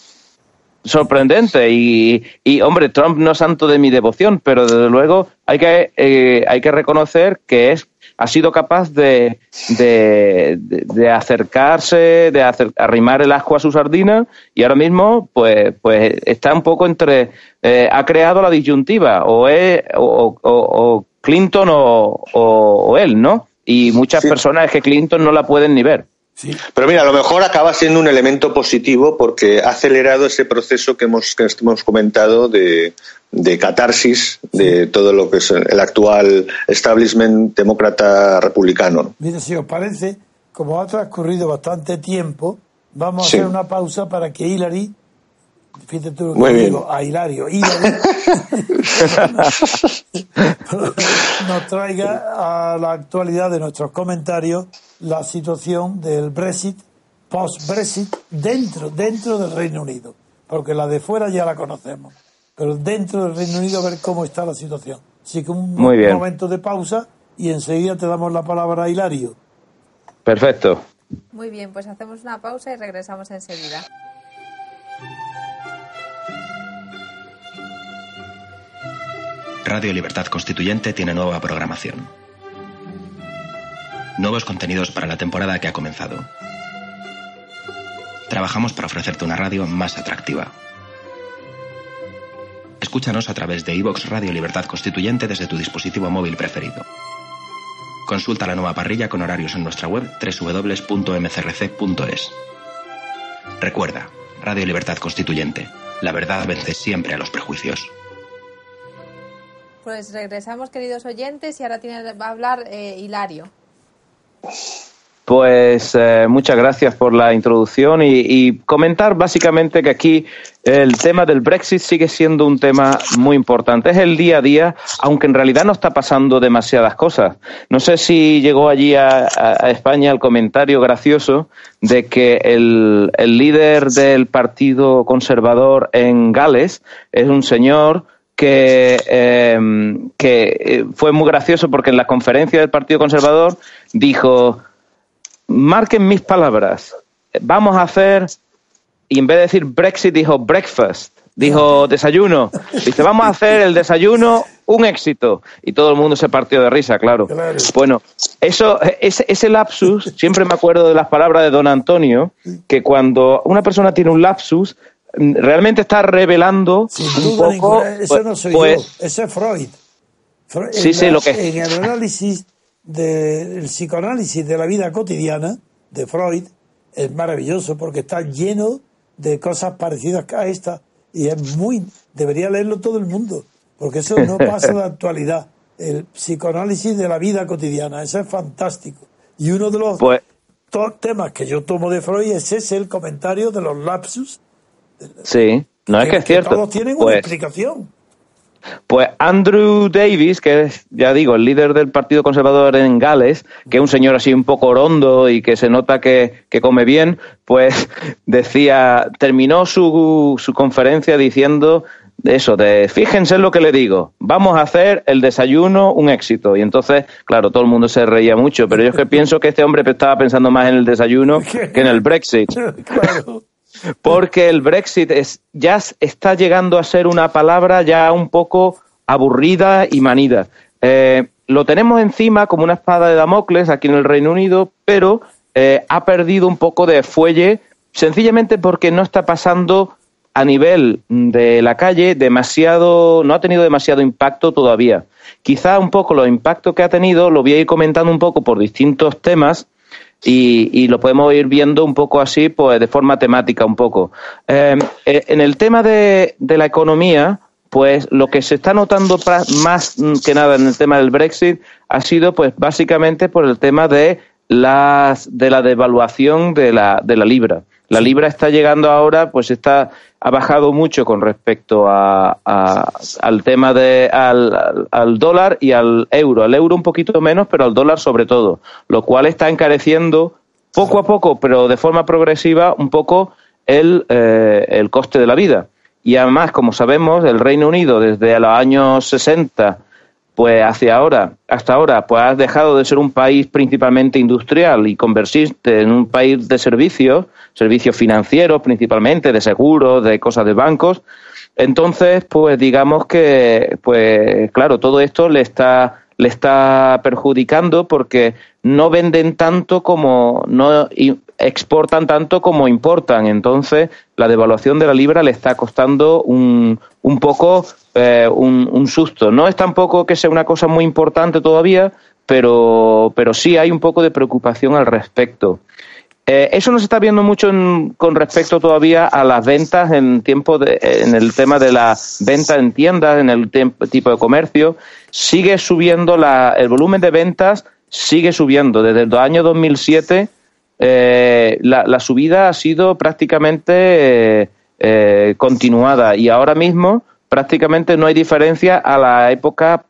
Sorprendente. Y, y, hombre, Trump no es santo de mi devoción, pero desde luego hay que, eh, hay que reconocer que es ha sido capaz de, de, acercarse, de arrimar el asco a su sardina y ahora mismo pues, pues está un poco entre, eh, ha creado la disyuntiva, o, es, o, Clinton o, él, ¿no? Y muchas personas es que Clinton no la pueden ni ver. Pero mira, a lo mejor acaba siendo un elemento positivo porque ha acelerado ese proceso que hemos, que hemos comentado de, de catarsis de todo lo que es el actual establishment demócrata republicano. Mire, si os parece, como ha transcurrido bastante tiempo, vamos a hacer una pausa para que Hillary, fíjate tú lo que Muy bien. digo, a Hilario, Hillary, [laughs] nos traiga a la actualidad de nuestros comentarios la situación del Brexit, post-Brexit, dentro, dentro del Reino Unido. Porque la de fuera ya la conocemos. Pero dentro del Reino Unido a ver cómo está la situación. Así que un Muy bien. momento de pausa y enseguida te damos la palabra a Hilario. Perfecto. Muy bien, pues hacemos una pausa y regresamos enseguida. Radio Libertad Constituyente tiene nueva programación. Nuevos contenidos para la temporada que ha comenzado. Trabajamos para ofrecerte una radio más atractiva. Escúchanos a través de iVox Radio Libertad Constituyente desde tu dispositivo móvil preferido. Consulta la nueva parrilla con horarios en nuestra web www.mcrc.es. Recuerda, Radio Libertad Constituyente. La verdad vence siempre a los prejuicios. Pues regresamos, queridos oyentes, y ahora tiene, va a hablar eh, Hilario. Pues eh, muchas gracias por la introducción y, comentar básicamente que aquí el tema del Brexit sigue siendo un tema muy importante. Es el día a día, aunque en realidad no está pasando demasiadas cosas. No sé si llegó allí a- a España el comentario gracioso de que el, el líder del Partido Conservador en Gales es un señor que, eh, que eh, fue muy gracioso porque en la conferencia del Partido Conservador dijo marquen mis palabras. Vamos a hacer, y en vez de decir Brexit, dijo breakfast, dijo desayuno. Dice, vamos a hacer el desayuno un éxito. Y todo el mundo se partió de risa, claro. Claro. Bueno, eso, ese, ese lapsus, siempre me acuerdo de las palabras de don Antonio, que cuando una persona tiene un lapsus, realmente está revelando Sin un duda poco, ninguna. Eso pues- no soy pues, yo, ese es Freud. Freud- Sí, en sí, la- lo que- En el análisis del psicoanálisis de la vida cotidiana de Freud es maravilloso porque está lleno de cosas parecidas a esta y es muy debería leerlo todo el mundo porque eso no pasa de [laughs] actualidad el psicoanálisis de la vida cotidiana eso es fantástico y uno de los Pues- temas que yo tomo de Freud es ese el comentario de los lapsus sí, no es que es cierto. todos tienen una Pues- explicación Pues Andrew Davis, que es, ya digo, el líder del Partido Conservador en Gales, que es un señor así un poco orondo y que se nota que, que come bien, pues [laughs] decía, terminó su, su conferencia diciendo eso, de fíjense en lo que le digo, vamos a hacer el desayuno un éxito. Y entonces, claro, todo el mundo se reía mucho, pero yo es que [laughs] pienso que este hombre estaba pensando más en el desayuno [laughs] que en el Brexit claro porque el Brexit es, ya está llegando a ser una palabra ya un poco aburrida y manida. Eh, lo tenemos encima como una espada de Damocles aquí en el Reino Unido, pero eh, ha perdido un poco de fuelle sencillamente porque no está pasando a nivel de la calle demasiado, no ha tenido demasiado impacto todavía. Quizá un poco los impactos que ha tenido lo voy a ir comentando un poco por distintos temas y, y lo podemos ir viendo un poco así, pues de forma temática un poco. Eh, eh, en el tema de, de la economía, pues lo que se está notando más que nada en el tema del Brexit ha sido, pues básicamente por el tema de las de la devaluación de la, de la libra. La libra está llegando ahora, pues está ha bajado mucho con respecto a, a- al tema de al, al- dólar y al euro. Al euro un poquito menos, pero al dólar sobre todo, lo cual está encareciendo poco a poco, pero de forma progresiva, un poco el, eh, el coste de la vida. Y además, como sabemos, el Reino Unido desde los años 60 pues hacia ahora, hasta ahora, pues has dejado de ser un país principalmente industrial y convertirte en un país de servicios, servicios financieros principalmente, de seguros, de cosas de bancos. Entonces, pues digamos que, pues claro, todo esto le está le está perjudicando porque no venden tanto como no exportan tanto como importan. Entonces, la devaluación de la libra le está costando un, un poco eh, un, un susto. No es tampoco que sea una cosa muy importante todavía, pero, pero sí hay un poco de preocupación al respecto. Eh, eso no se está viendo mucho en- con respecto todavía a las ventas en tiempo de, en el tema de la venta en tiendas, en el tipo de comercio. Sigue subiendo la, el volumen de ventas, sigue subiendo. Desde el año 2007 eh, la, la subida ha sido prácticamente eh, eh, continuada y ahora mismo prácticamente no hay diferencia a la época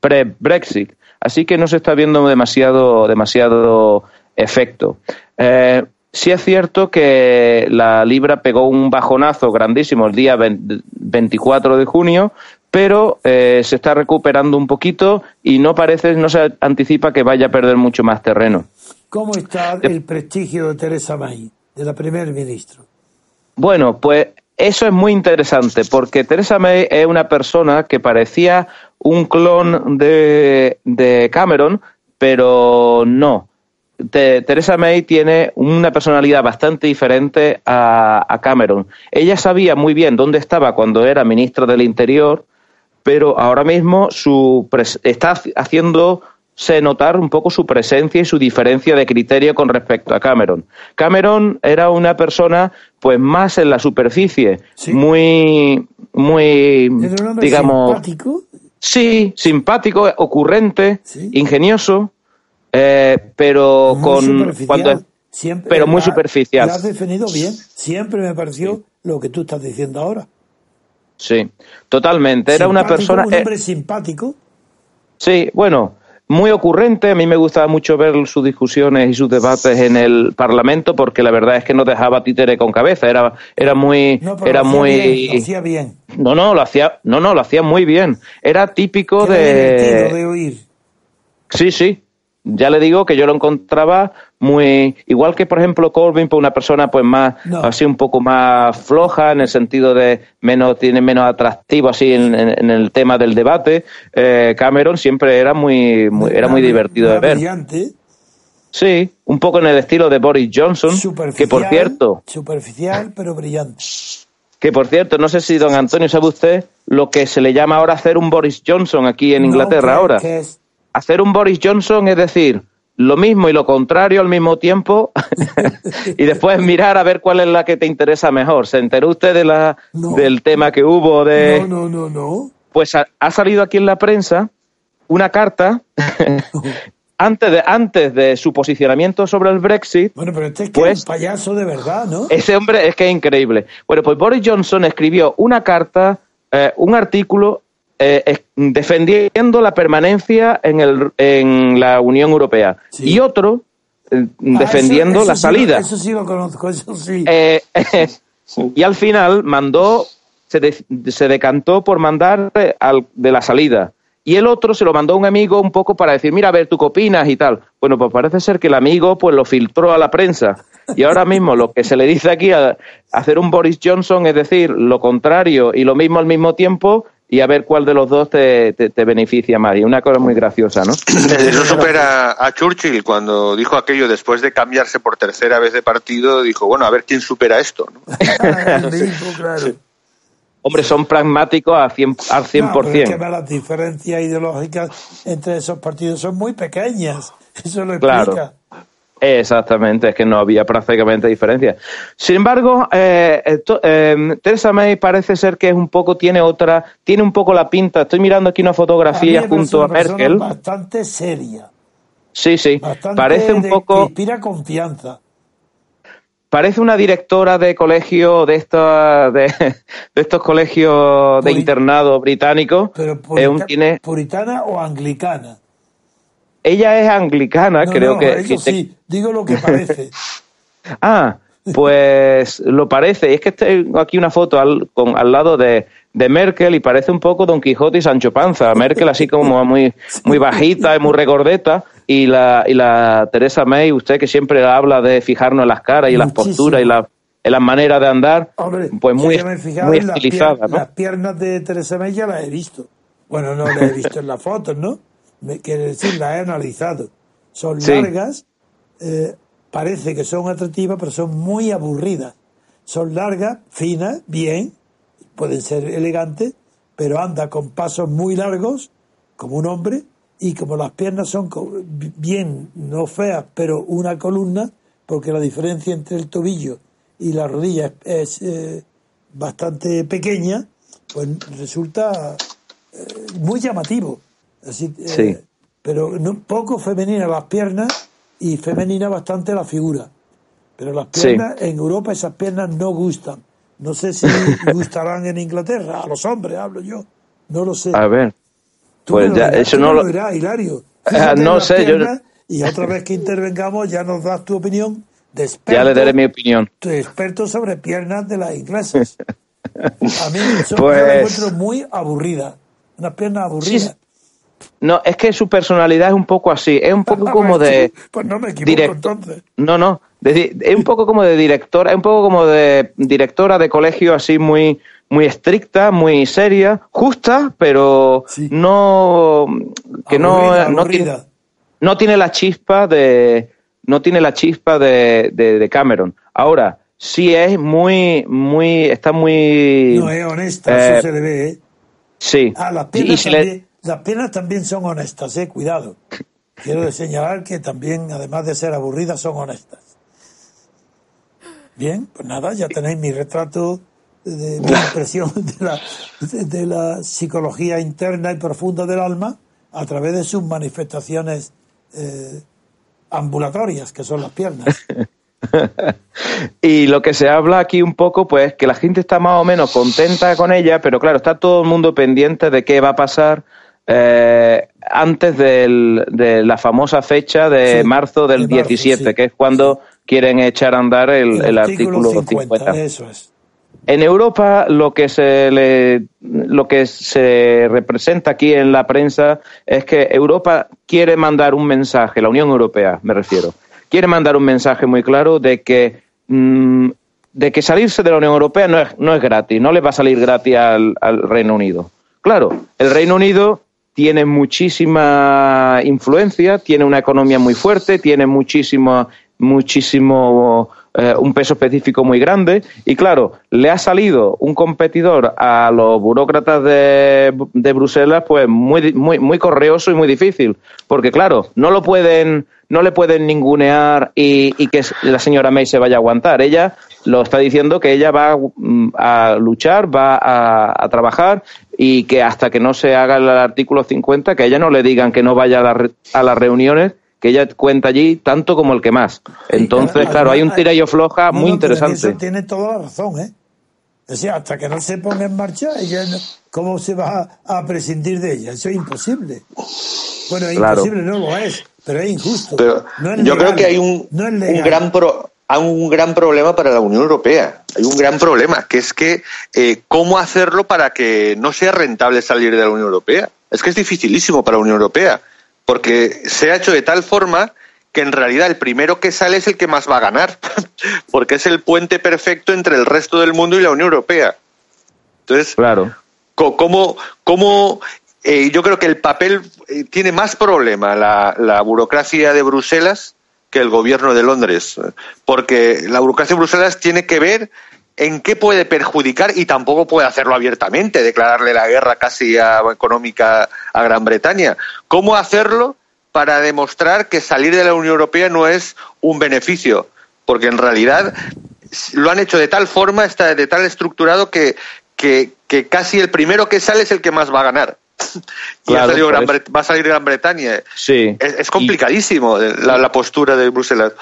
pre-Brexit. Así que no se está viendo demasiado, demasiado efecto. Eh, sí es cierto que la libra pegó un bajonazo grandísimo el día 20 24 de junio, pero eh, se está recuperando un poquito y no parece, no se anticipa que vaya a perder mucho más terreno. ¿Cómo está el prestigio de Teresa May, de la primer ministro? Bueno, pues eso es muy interesante porque Theresa May es una persona que parecía un clon de, de Cameron, pero no. Te- Theresa May tiene una personalidad bastante diferente a, a Cameron. Ella sabía muy bien dónde estaba cuando era ministra del Interior, pero ahora mismo su está haci- haciéndose notar un poco su presencia y su diferencia de criterio con respecto a Cameron. Cameron era una persona pues más en la superficie, Sí. muy muy digamos simpático. sí, simpático, ocurrente, Sí. ingenioso, eh, pero muy con cuando Siempre- pero muy la- superficial. Lo has definido bien. Siempre me pareció lo que tú estás diciendo ahora. sí, totalmente. Era una persona Un eh, hombre simpático. Sí, bueno, muy ocurrente. A mí me gustaba mucho ver sus discusiones y sus debates en el Parlamento porque la verdad es que no dejaba títere con cabeza. Era, era muy, No, pero era lo hacía muy. bien, lo hacía bien. No, no, lo hacía, no, no, lo hacía muy bien. Era típico de. de oír. Sí, sí. Ya le digo que yo lo encontraba muy igual que por ejemplo Corbyn, pues una persona pues más No. así un poco más floja en el sentido de menos tiene menos atractivo así en, en- en el tema del debate. Eh, Cameron siempre era muy, muy- era muy divertido de ver. brillante, Sí, un poco en el estilo de Boris Johnson, que por cierto, Superficial, pero brillante. que por cierto, no sé si don Antonio sabe usted lo que se le llama ahora hacer un Boris Johnson aquí en No, Inglaterra ahora. Hacer un Boris Johnson es decir, lo mismo y lo contrario al mismo tiempo [laughs] y después mirar a ver cuál es la que te interesa mejor. ¿Se enteró usted de la, No. del tema que hubo de... No, no, no, no. Pues ha, ha salido aquí en la prensa una carta [laughs] antes, de, antes de su posicionamiento sobre el Brexit. Bueno, pero este es que Pues- es un payaso de verdad, ¿no? Ese hombre es que es increíble. Bueno, pues Boris Johnson escribió una carta, eh, un artículo eh, defendiendo la permanencia en, el, en la Unión Europea Sí. y otro eh, Ah, defendiendo eso- la sí lo- salida. eso sí lo conozco, eso sí. Eh, [laughs] y al final mandó, se, de- se decantó por mandar eh, al, de la salida. Y el otro se lo mandó a un amigo un poco para decir, mira, a ver, ¿tú qué opinas? y tal. Bueno, pues parece ser que el amigo pues lo filtró a la prensa. Y ahora mismo lo que se le dice aquí a hacer un Boris Johnson es decir lo contrario y lo mismo al mismo tiempo y a ver cuál de los dos te, te, te beneficia más. Y una cosa muy graciosa, ¿no? [clears throat] Eso supera a Churchill cuando dijo aquello después de cambiarse por tercera vez de partido, dijo, bueno, a ver quién supera esto. ¿no? [laughs] Claro. Hombre, son pragmáticos al 100%. Al 100%. No, es que las diferencias ideológicas entre esos partidos son muy pequeñas. Eso lo explica. Claro. Exactamente, es que no había prácticamente diferencia. Sin embargo, eh, esto- eh, Theresa May parece ser que es un poco, tiene otra, tiene un poco la pinta. Estoy mirando aquí una fotografía junto a una Merkel. Bastante seria. Sí, sí. Bastante Parece un de- poco, inspira confianza. parece una directora de colegio de estos, de, [laughs] de estos colegios de internado británicos. Pero Eh, purita- un- tiene, puritana o anglicana. Ella es anglicana, No, creo no, que. eso que te- sí, digo lo que parece. [laughs] Ah, pues lo parece. Es que tengo aquí una foto al, con, al lado de, de Merkel y parece un poco Don Quijote y Sancho Panza. Merkel así como [laughs] muy, muy bajita y muy regordeta. Y la, y la Teresa May, usted que siempre habla de fijarnos en las caras y en las Muchísimo. posturas y la, en las maneras de andar, Hombre, pues muy, me he muy las estilizada, pier- ¿no? Las piernas de Teresa May ya las he visto. Bueno, no las he visto en las fotos, ¿no? Me, quiere decir, las he analizado. Son Sí. largas, eh, parece que son atractivas, pero son muy aburridas. Son largas, finas, bien, pueden ser elegantes, pero anda con pasos muy largos, como un hombre, y como las piernas son bien, no feas, pero una columna, porque la diferencia entre el tobillo y la rodilla es, eh, bastante pequeña, pues resulta eh, muy llamativo. Así, eh, Sí. Pero no, poco femenina las piernas y femenina bastante la figura. Pero las Sí. piernas, en Europa esas piernas no gustan. No sé si [laughs] gustarán en Inglaterra, a los hombres hablo yo, no lo sé. A ver. Tú Pues ya, dirás, eso no lo. dirás, Hilario. [laughs] No sé, yo- Y otra vez que intervengamos ya nos das tu opinión de experto, Ya le daré mi opinión. tu experto sobre piernas de las inglesas. [laughs] A mí eso yo Pues- la encuentro muy aburrida. Unas piernas aburridas. No, es que su personalidad es un poco así. Es un poco [laughs] como de. Pues no me equivoco direct- entonces. No, no. de es un poco como de directora, es un poco como de directora de colegio así muy muy estricta, muy seria, justa, pero Sí. no que no Aburrida, no tiene, aburrida. no tiene la chispa de no tiene la chispa de, de, de Cameron. Ahora sí es muy muy está muy No es honesta, eh, eso se le ve. ¿eh? sí Ah, las Y piernas, si le- también, las piernas también son honestas, eh, cuidado. Quiero [laughs] señalar que también, además de ser aburridas, son honestas. Bien, pues nada, ya tenéis mi retrato de mi [laughs] impresión de la, de, de la psicología interna y profunda del alma a través de sus manifestaciones eh, ambulatorias, que son las piernas. [laughs] Y lo que se habla aquí un poco, pues que la gente está más o menos contenta con ella, pero claro, está todo el mundo pendiente de qué va a pasar eh, antes del- de la famosa fecha de Sí, marzo del de marzo, 17, sí. que es cuando quieren echar a andar el, el artículo 50. Eso es. En Europa lo que se le lo que se representa aquí en la prensa es que Europa quiere mandar un mensaje, la Unión Europea me refiero, quiere mandar un mensaje muy claro de que mm, de que salirse de la Unión Europea no es, no es gratis, no le va a salir gratis al, al Reino Unido. Claro, el Reino Unido tiene muchísima influencia, tiene una economía muy fuerte, tiene muchísimo, muchísimo eh, un peso específico muy grande y claro, le ha salido un competidor a los burócratas de, de Bruselas pues muy, muy, muy correoso y muy difícil, porque claro, no lo pueden, no le pueden ningunear y, que la señora May se vaya a aguantar. Ella lo está diciendo que ella va mm, a luchar, va a trabajar y que hasta que no se haga el artículo 50, que a ella no le digan que no vaya a, la re- a las reuniones, que ella cuenta allí tanto como el que más. Entonces, claro, hay un tira y floja No, muy interesante. Eso tiene toda la razón, ¿eh? O sea, hasta que no se ponga en marcha, ella no- ¿cómo se va a, a prescindir de ella? Eso es imposible. Bueno, es Claro. imposible, no lo es, pero es injusto. Pero No es yo legal, creo que hay un, no es un gran pro- hay un gran problema para la Unión Europea. Hay un gran problema, que es que eh, cómo hacerlo para que no sea rentable salir de la Unión Europea. Es que es dificilísimo para la Unión Europea, porque se ha hecho de tal forma que en realidad el primero que sale es el que más va a ganar, [laughs] porque es el puente perfecto entre el resto del mundo y la Unión Europea. Entonces, Claro. cómo, cómo eh, yo creo que el papel eh, tiene más problema la, la burocracia de Bruselas que el gobierno de Londres, porque la burocracia de Bruselas tiene que ver en qué puede perjudicar y tampoco puede hacerlo abiertamente, declararle la guerra casi a- económica a Gran Bretaña. ¿Cómo hacerlo para demostrar que salir de la Unión Europea no es un beneficio? Porque en realidad lo han hecho de tal forma, está de tal estructurado que, que casi el primero que sale es el que más va a ganar. [coughs] y ha salido Gran va a salir Gran Bretaña. Sí. Es, es complicadísimo eh, la, la postura de Bruselas.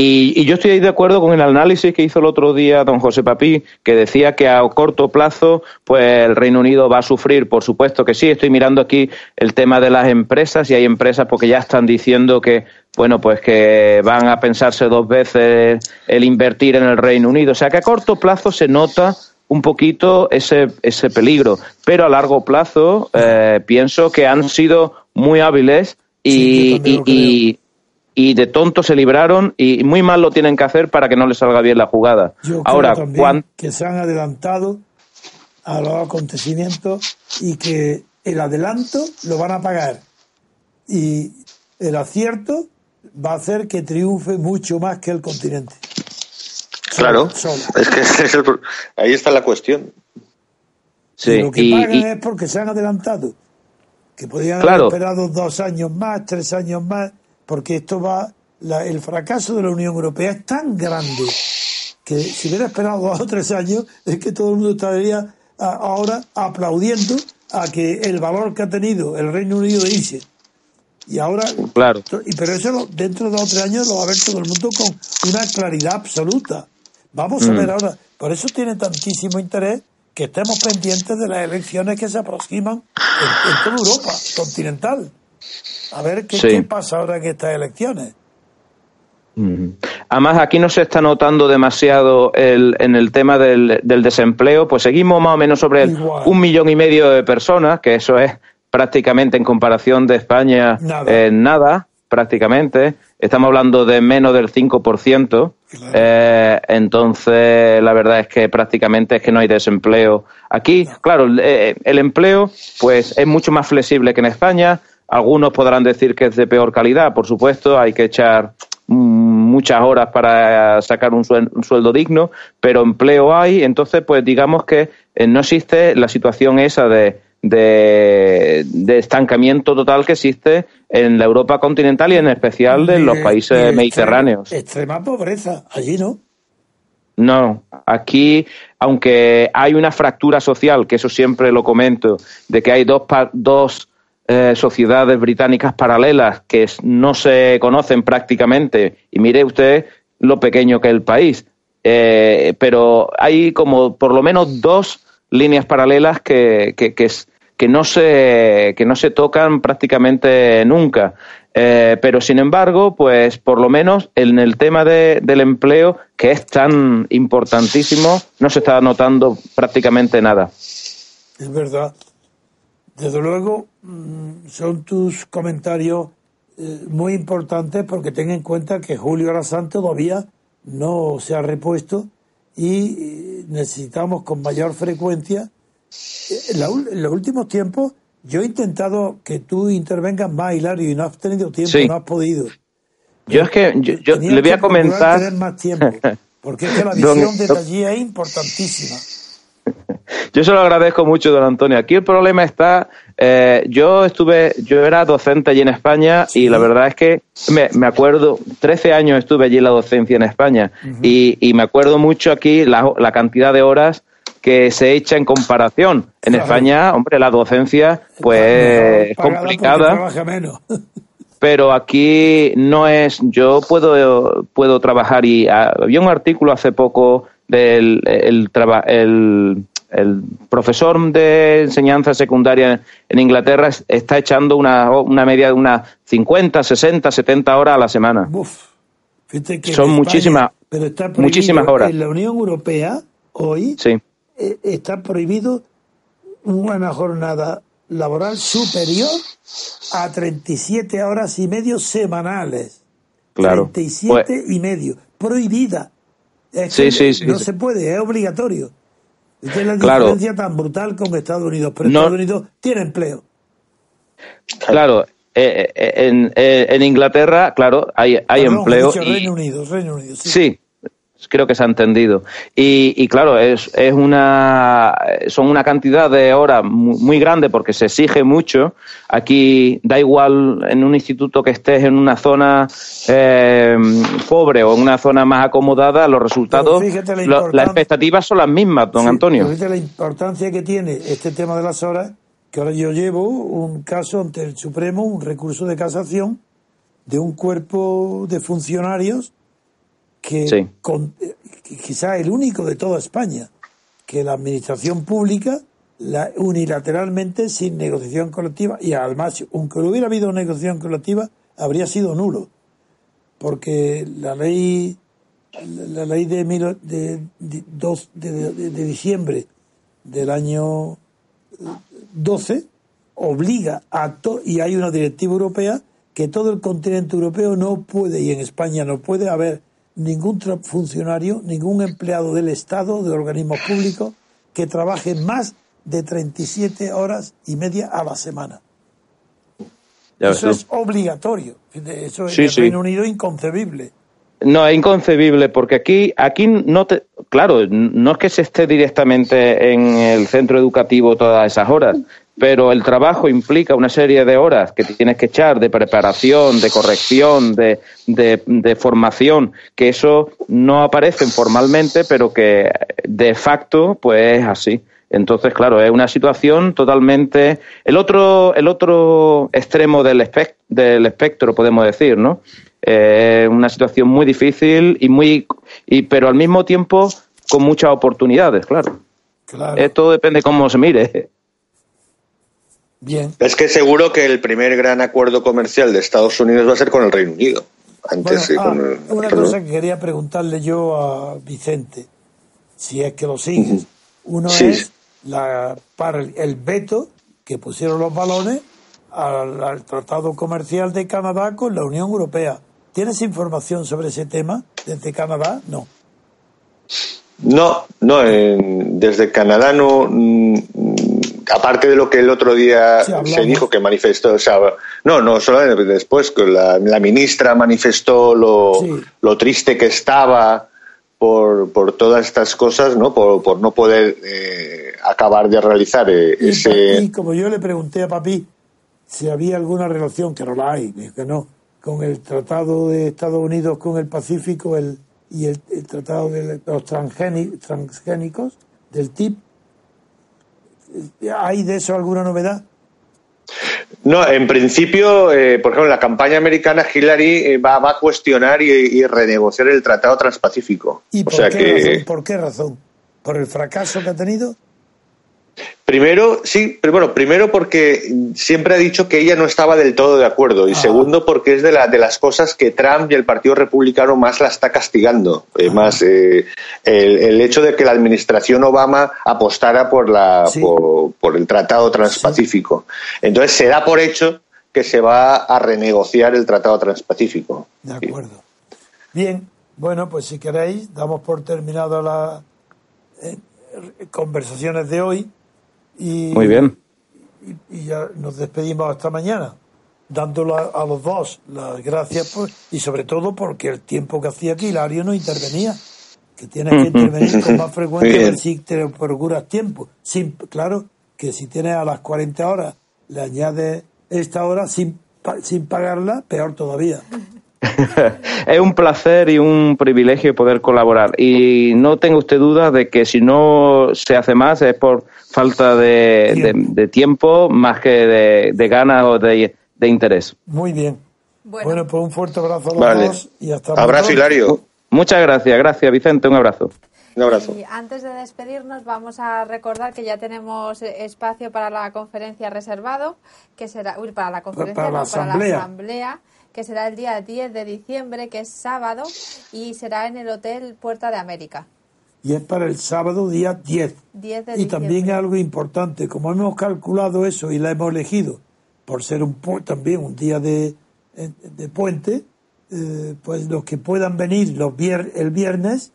Y, y yo estoy de acuerdo con el análisis que hizo el otro día don José Papí, que decía que a corto plazo, pues el Reino Unido va a sufrir. Por supuesto que sí. Estoy mirando aquí el tema de las empresas y hay empresas porque ya están diciendo que, bueno, pues que van a pensarse dos veces el invertir en el Reino Unido. O sea que a corto plazo se nota un poquito ese, ese peligro. Pero a largo plazo eh, pienso que han sido muy hábiles y, y- y- y de tonto se libraron y muy mal lo tienen que hacer para que no les salga bien la jugada. Yo Ahora, creo que se han adelantado a los acontecimientos y que el adelanto lo van a pagar. Y el acierto va a hacer que triunfe mucho más que el continente. Claro, es que [laughs] es el ahí está la cuestión. sí, lo que y- pagan y- es porque se han adelantado. Que podían Claro. haber esperado dos años más, tres años más, porque esto va la- el fracaso de la Unión Europea es tan grande que si hubiera esperado dos o tres años, es que todo el mundo estaría a- ahora aplaudiendo a que el valor que ha tenido el Reino Unido de irse. Y ahora, Claro. y pero eso lo- dentro de dos o tres años lo va a ver todo el mundo con una claridad absoluta. Vamos a Mm. ver ahora, por eso tiene tantísimo interés que estemos pendientes de las elecciones que se aproximan en, en toda Europa continental. A ver qué, Sí. qué pasa ahora en estas elecciones. Además, aquí no se está notando demasiado el, en el tema del, del desempleo, pues seguimos más o menos sobre el Igual. un millón y medio de personas, que eso es prácticamente en comparación de España Nada. eh, nada, prácticamente. Estamos hablando de menos del 5%. Eh, entonces, la verdad es que prácticamente es que no hay desempleo. Aquí, claro, eh, el empleo pues es mucho más flexible que en España. Algunos podrán decir que es de peor calidad, por supuesto, hay que echar muchas horas para sacar un, suel- un sueldo digno, pero empleo hay, entonces pues digamos que eh, no existe la situación esa de, de, de estancamiento total que existe en la Europa continental y en especial de los países mediterráneos. Extrema, extrema pobreza, allí no. No, aquí, aunque hay una fractura social, que eso siempre lo comento, de que hay dos, dos eh, sociedades británicas paralelas que no se conocen prácticamente, y mire usted lo pequeño que es el país, Eh, pero hay como por lo menos dos líneas paralelas que, que, que, no, se, que no se tocan prácticamente nunca. Eh, pero sin embargo, pues por lo menos en el tema de- del empleo, que es tan importantísimo, no se está notando prácticamente nada. Es verdad. Desde luego, mm, son tus comentarios eh, muy importantes porque ten en cuenta que Julio Arasán todavía no se ha repuesto y eh, necesitamos con mayor frecuencia. Eh, En, los últimos tiempos, yo he intentado que tú intervengas más, Hilario, y no has tenido tiempo, Sí. no has podido. Yo es que yo, yo le voy a comentar. tener más tiempo, [laughs] porque es que la Don- visión desde don- allí es importantísima. [laughs] Yo se lo agradezco mucho, don Antonio. Aquí el problema está, eh, yo estuve, yo era docente allí en España y la verdad es que me, me acuerdo, 13 años estuve allí en la docencia en España y, y me acuerdo mucho aquí la, la cantidad de horas que se echa en comparación. En Claro. España, hombre, la docencia pues es complicada [laughs] pero aquí no es yo puedo puedo trabajar y ah, había un artículo hace poco del el, el, el profesor de enseñanza secundaria en Inglaterra es- está echando una, una media de unas 50, 60, 70 horas a la semana. Uf, fíjate que Son España- muchísimas- pero está prohibido muchísimas horas. En la Unión Europea, hoy, Sí, eh, está prohibido una jornada laboral superior a 37 horas y medio semanales. claro. 37 Pues- y medio. Prohibida. Es Sí, que sí, sí, no se puede, es obligatorio. Esta es la Claro. diferencia tan brutal con Estados Unidos. Pero No- Estados Unidos tiene empleo. claro, eh, eh, en, eh, en Inglaterra, claro, hay, hay Perdón, empleo dicho y, Reino Unido, Reino Unido. Sí. Creo que se ha entendido. Y, y claro, es, es una, son una cantidad de horas mu- muy, grande porque se exige mucho. Aquí da igual en un instituto que estés en una zona eh, pobre o en una zona más acomodada, los resultados, la lo- las expectativas son las mismas, don Sí, Antonio. fíjate la importancia que tiene este tema de las horas, que ahora yo llevo un caso ante el Supremo, un recurso de casación de un cuerpo de funcionarios que Sí. con- quizá el único de toda España, que la administración pública la, unilateralmente sin negociación colectiva y además, aunque hubiera habido negociación colectiva, habría sido nulo, porque la ley la ley de, mil- de, de, dos- de- diciembre del año eh, 12 obliga a to- y hay una directiva europea que todo el continente europeo no puede y en España no puede haber ningún funcionario, ningún empleado del Estado, de organismos públicos que trabaje más de 37 horas y media a la semana. Ya ves Eso es obligatorio. Eso Sí, en el sí. Reino Unido es inconcebible. No, es inconcebible, porque aquí, aquí no te, claro, no es que se esté directamente en el centro educativo todas esas horas. Pero el trabajo implica una serie de horas que tienes que echar de preparación, de corrección, de, de, formación, que eso no aparece formalmente, pero que de facto pues es así. Entonces, claro, es una situación totalmente el otro el otro extremo del, espectro, del espectro, podemos decir, ¿no? Es una situación muy difícil y muy y pero al mismo tiempo con muchas oportunidades, claro. claro. Esto depende cómo se mire. Bien. Es que seguro que el primer gran acuerdo comercial de Estados Unidos va a ser con el Reino Unido. Antes ah, una cosa que quería preguntarle yo a Vicente, si es que lo sigues. Uno es la, para el veto que pusieron los balones al, Tratado Comercial de Canadá con la Unión Europea. ¿Tienes información sobre ese tema desde Canadá? No. No, no, desde Canadá no, aparte de lo que el otro día se dijo que manifestó, o sea, no, no, solo después que la, ministra manifestó lo, lo, triste que estaba por, por todas estas cosas, ¿no? Por, por no poder eh, acabar de realizar eh, ese. Y como yo le pregunté a Papi si había alguna relación, que no la hay, que no, con el Tratado de Estados Unidos con el Pacífico el, y el, Tratado de los transgénicos, del TIP, ¿Hay de eso alguna novedad? No, en principio, eh, por ejemplo, la campaña americana Hillary eh, va, a cuestionar y, renegociar el Tratado Transpacífico. ¿Y por, qué ¿por qué razón? ¿Por el fracaso que ha tenido? Primero, sí, pero bueno, primero porque siempre ha dicho que ella no estaba del todo de acuerdo y ah. segundo porque es de, la, de las cosas que Trump y el Partido Republicano más la está castigando. Eh, ah. más eh, el, hecho de que la administración Obama apostara por, la, por, el Tratado Transpacífico. Entonces se da por hecho que se va a renegociar el Tratado Transpacífico. De acuerdo. Bien, bueno, pues si queréis, damos por terminado las eh, conversaciones de hoy y, Muy bien. Y, ya nos despedimos hasta mañana, dándole a, los dos las gracias pues, y sobre todo porque el tiempo que hacía aquí Hilario no intervenía. Que tienes que [laughs] intervenir con más frecuencia si te procuras tiempo. Sin, claro que si tienes a las 40 horas, le añades esta hora sin, sin pagarla, peor todavía. [laughs] es un placer y un privilegio poder colaborar. Y no tenga usted duda de que si no se hace más es por falta de tiempo, más que de, ganas o de, interés. Muy bien. Bueno. pues un fuerte abrazo a los dos y hasta Abrazo, Hilario. Muchas gracias, gracias Vicente, un abrazo. Un abrazo. Y antes de despedirnos, vamos a recordar que ya tenemos espacio para la conferencia reservado, que será, uy, para la conferencia, para, la, asamblea que será el día 10 de diciembre, que es sábado, y será en el Hotel Puerta de América. Y es para el sábado día 10. y también algo importante, como hemos calculado eso y la hemos elegido por ser un también un día de, de puente, eh, pues los que puedan venir los el viernes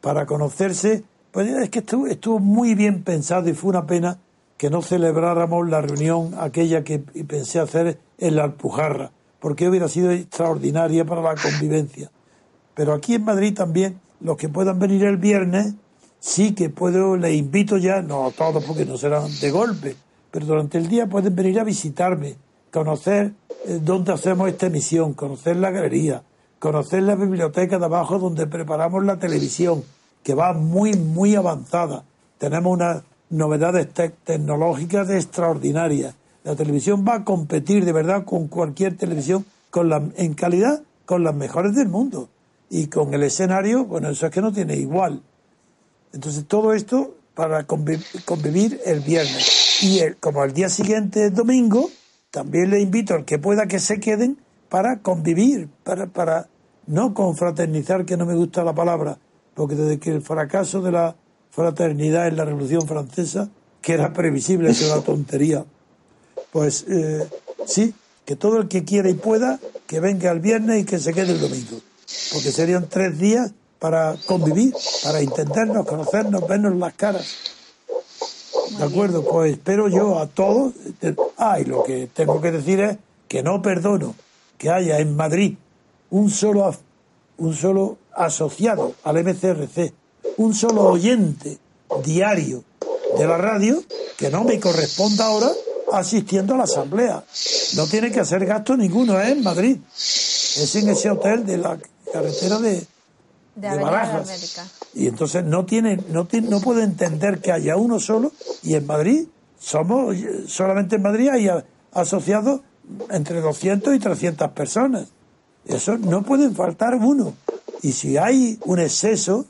para conocerse, pues es que estuvo, estuvo muy bien pensado y fue una pena que no celebráramos la reunión aquella que pensé hacer en la Alpujarra porque hubiera sido extraordinaria para la convivencia. Pero aquí en Madrid también, los que puedan venir el viernes, sí que puedo, les invito ya, no a todos porque no serán de golpe, pero durante el día pueden venir a visitarme, conocer eh, dónde hacemos esta emisión, conocer la galería, conocer la biblioteca de abajo donde preparamos la televisión, que va muy, muy avanzada. Tenemos unas novedades tecnológicas extraordinarias la televisión va a competir de verdad con cualquier televisión con la, en calidad con las mejores del mundo. Y con el escenario, bueno, eso es que no tiene igual. Entonces todo esto para convivir, el viernes. Y como el día siguiente es domingo, también le invito al que pueda que se queden para convivir, para, para no confraternizar, que no me gusta la palabra, porque desde que el fracaso de la fraternidad en la Revolución Francesa, que era previsible, es una tontería, pues eh, sí, que todo el que quiera y pueda, que venga el viernes y que se quede el domingo. Porque serían tres días para convivir, para entendernos, conocernos, vernos las caras. ¿De acuerdo? Pues espero yo a todos. Ah, y lo que tengo que decir es que no perdono que haya en Madrid un solo, un solo asociado al MCRC, un solo oyente diario de la radio, que no me corresponda ahora asistiendo a la asamblea. No tiene que hacer gasto ninguno, es en Madrid. Es en ese hotel de la carretera de, De de Avenida de Barajas. Y entonces no tiene, no tiene, no puede entender que haya uno solo y en Madrid somos, solamente en Madrid hay asociados entre 200 y 300 personas. Eso no pueden faltar uno. Y si hay un exceso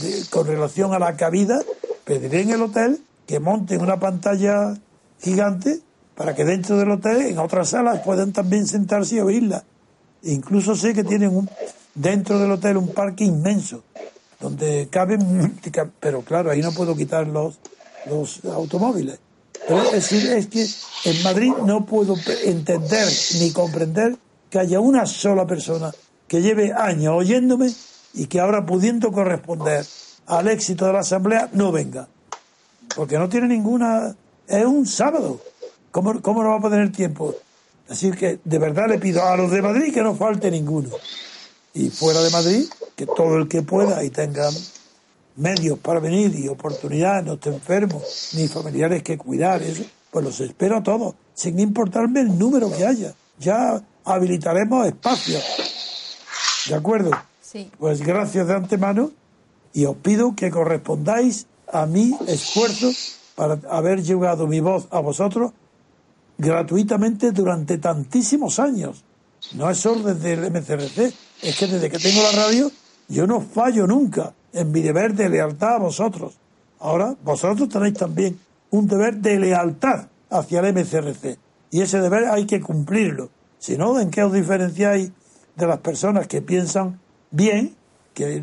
de- con relación a la cabida, pediré en el hotel que monten una pantalla gigante para que dentro del hotel, en otras salas, puedan también sentarse y oírla. Incluso sé que tienen un, dentro del hotel un parque inmenso, donde caben, pero claro, ahí no puedo quitar los, los automóviles. Pero es decir, es que en Madrid no puedo entender ni comprender que haya una sola persona que lleve años oyéndome y que ahora pudiendo corresponder al éxito de la Asamblea no venga. Porque no tiene ninguna... Es un sábado. ¿Cómo, cómo no va a tener tiempo? Así que de verdad le pido a los de Madrid que no falte ninguno. Y fuera de Madrid, que todo el que pueda y tenga medios para venir y oportunidades, no esté enfermo, ni familiares que cuidar, eso, pues los espero a todos, sin importarme el número que haya. Ya habilitaremos espacios. ¿De acuerdo? Sí. Pues gracias de antemano y os pido que correspondáis a mi esfuerzo para haber llevado mi voz a vosotros gratuitamente durante tantísimos años. No es solo desde el MCRC, es que desde que tengo la radio yo no fallo nunca en mi deber de lealtad a vosotros. Ahora vosotros tenéis también un deber de lealtad hacia el MCRC y ese deber hay que cumplirlo. Si no, ¿en qué os diferenciáis de las personas que piensan bien, que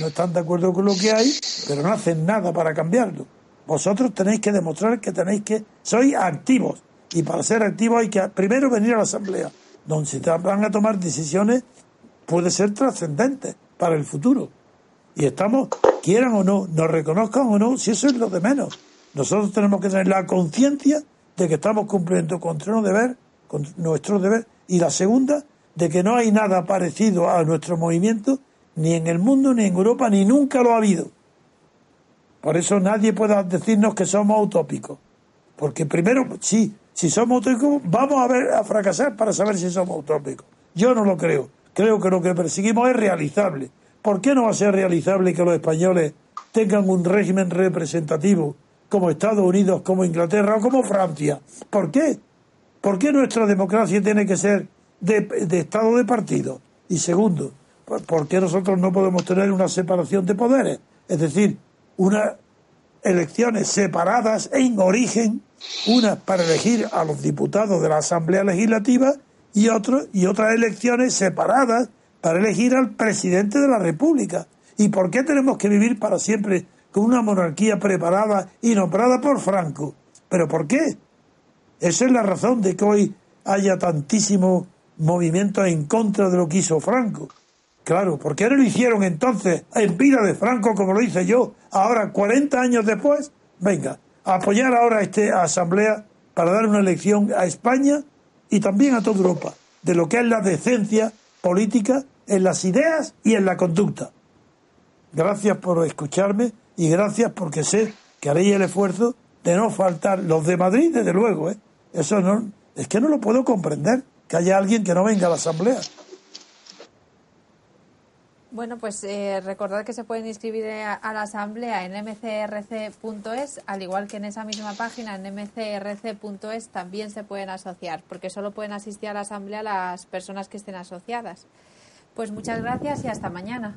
no están de acuerdo con lo que hay, pero no hacen nada para cambiarlo? Vosotros tenéis que demostrar que tenéis que sois activos y para ser activos hay que primero venir a la asamblea, donde se van a tomar decisiones puede ser trascendentes para el futuro. Y estamos, quieran o no, nos reconozcan o no, si eso es lo de menos. Nosotros tenemos que tener la conciencia de que estamos cumpliendo con nuestro deber, con nuestro deber, y la segunda, de que no hay nada parecido a nuestro movimiento, ni en el mundo, ni en Europa, ni nunca lo ha habido. Por eso nadie pueda decirnos que somos utópicos. Porque primero, sí, si somos utópicos, vamos a ver a fracasar para saber si somos utópicos. Yo no lo creo. Creo que lo que perseguimos es realizable. ¿Por qué no va a ser realizable que los españoles tengan un régimen representativo como Estados Unidos, como Inglaterra o como Francia? ¿Por qué? ¿Por qué nuestra democracia tiene que ser de, de Estado de partido? Y segundo, ¿por- ¿por qué nosotros no podemos tener una separación de poderes? Es decir, unas elecciones separadas en origen, unas para elegir a los diputados de la Asamblea Legislativa y, otro, y otras elecciones separadas para elegir al presidente de la República. ¿Y por qué tenemos que vivir para siempre con una monarquía preparada y nombrada por Franco? ¿Pero por qué? Esa es la razón de que hoy haya tantísimo movimiento en contra de lo que hizo Franco. Claro, ¿por qué no lo hicieron entonces en vida de Franco como lo hice yo? Ahora, 40 años después, venga, apoyar ahora a esta asamblea para dar una elección a España y también a toda Europa, de lo que es la decencia política en las ideas y en la conducta. Gracias por escucharme y gracias porque sé que haréis el esfuerzo de no faltar los de Madrid, desde luego, ¿eh? Eso no, es que no lo puedo comprender, que haya alguien que no venga a la asamblea. Bueno, pues eh, recordad que se pueden inscribir a, a la asamblea en mcrc.es, al igual que en esa misma página, en mcrc.es, también se pueden asociar, porque solo pueden asistir a la asamblea las personas que estén asociadas. Pues muchas gracias y hasta mañana.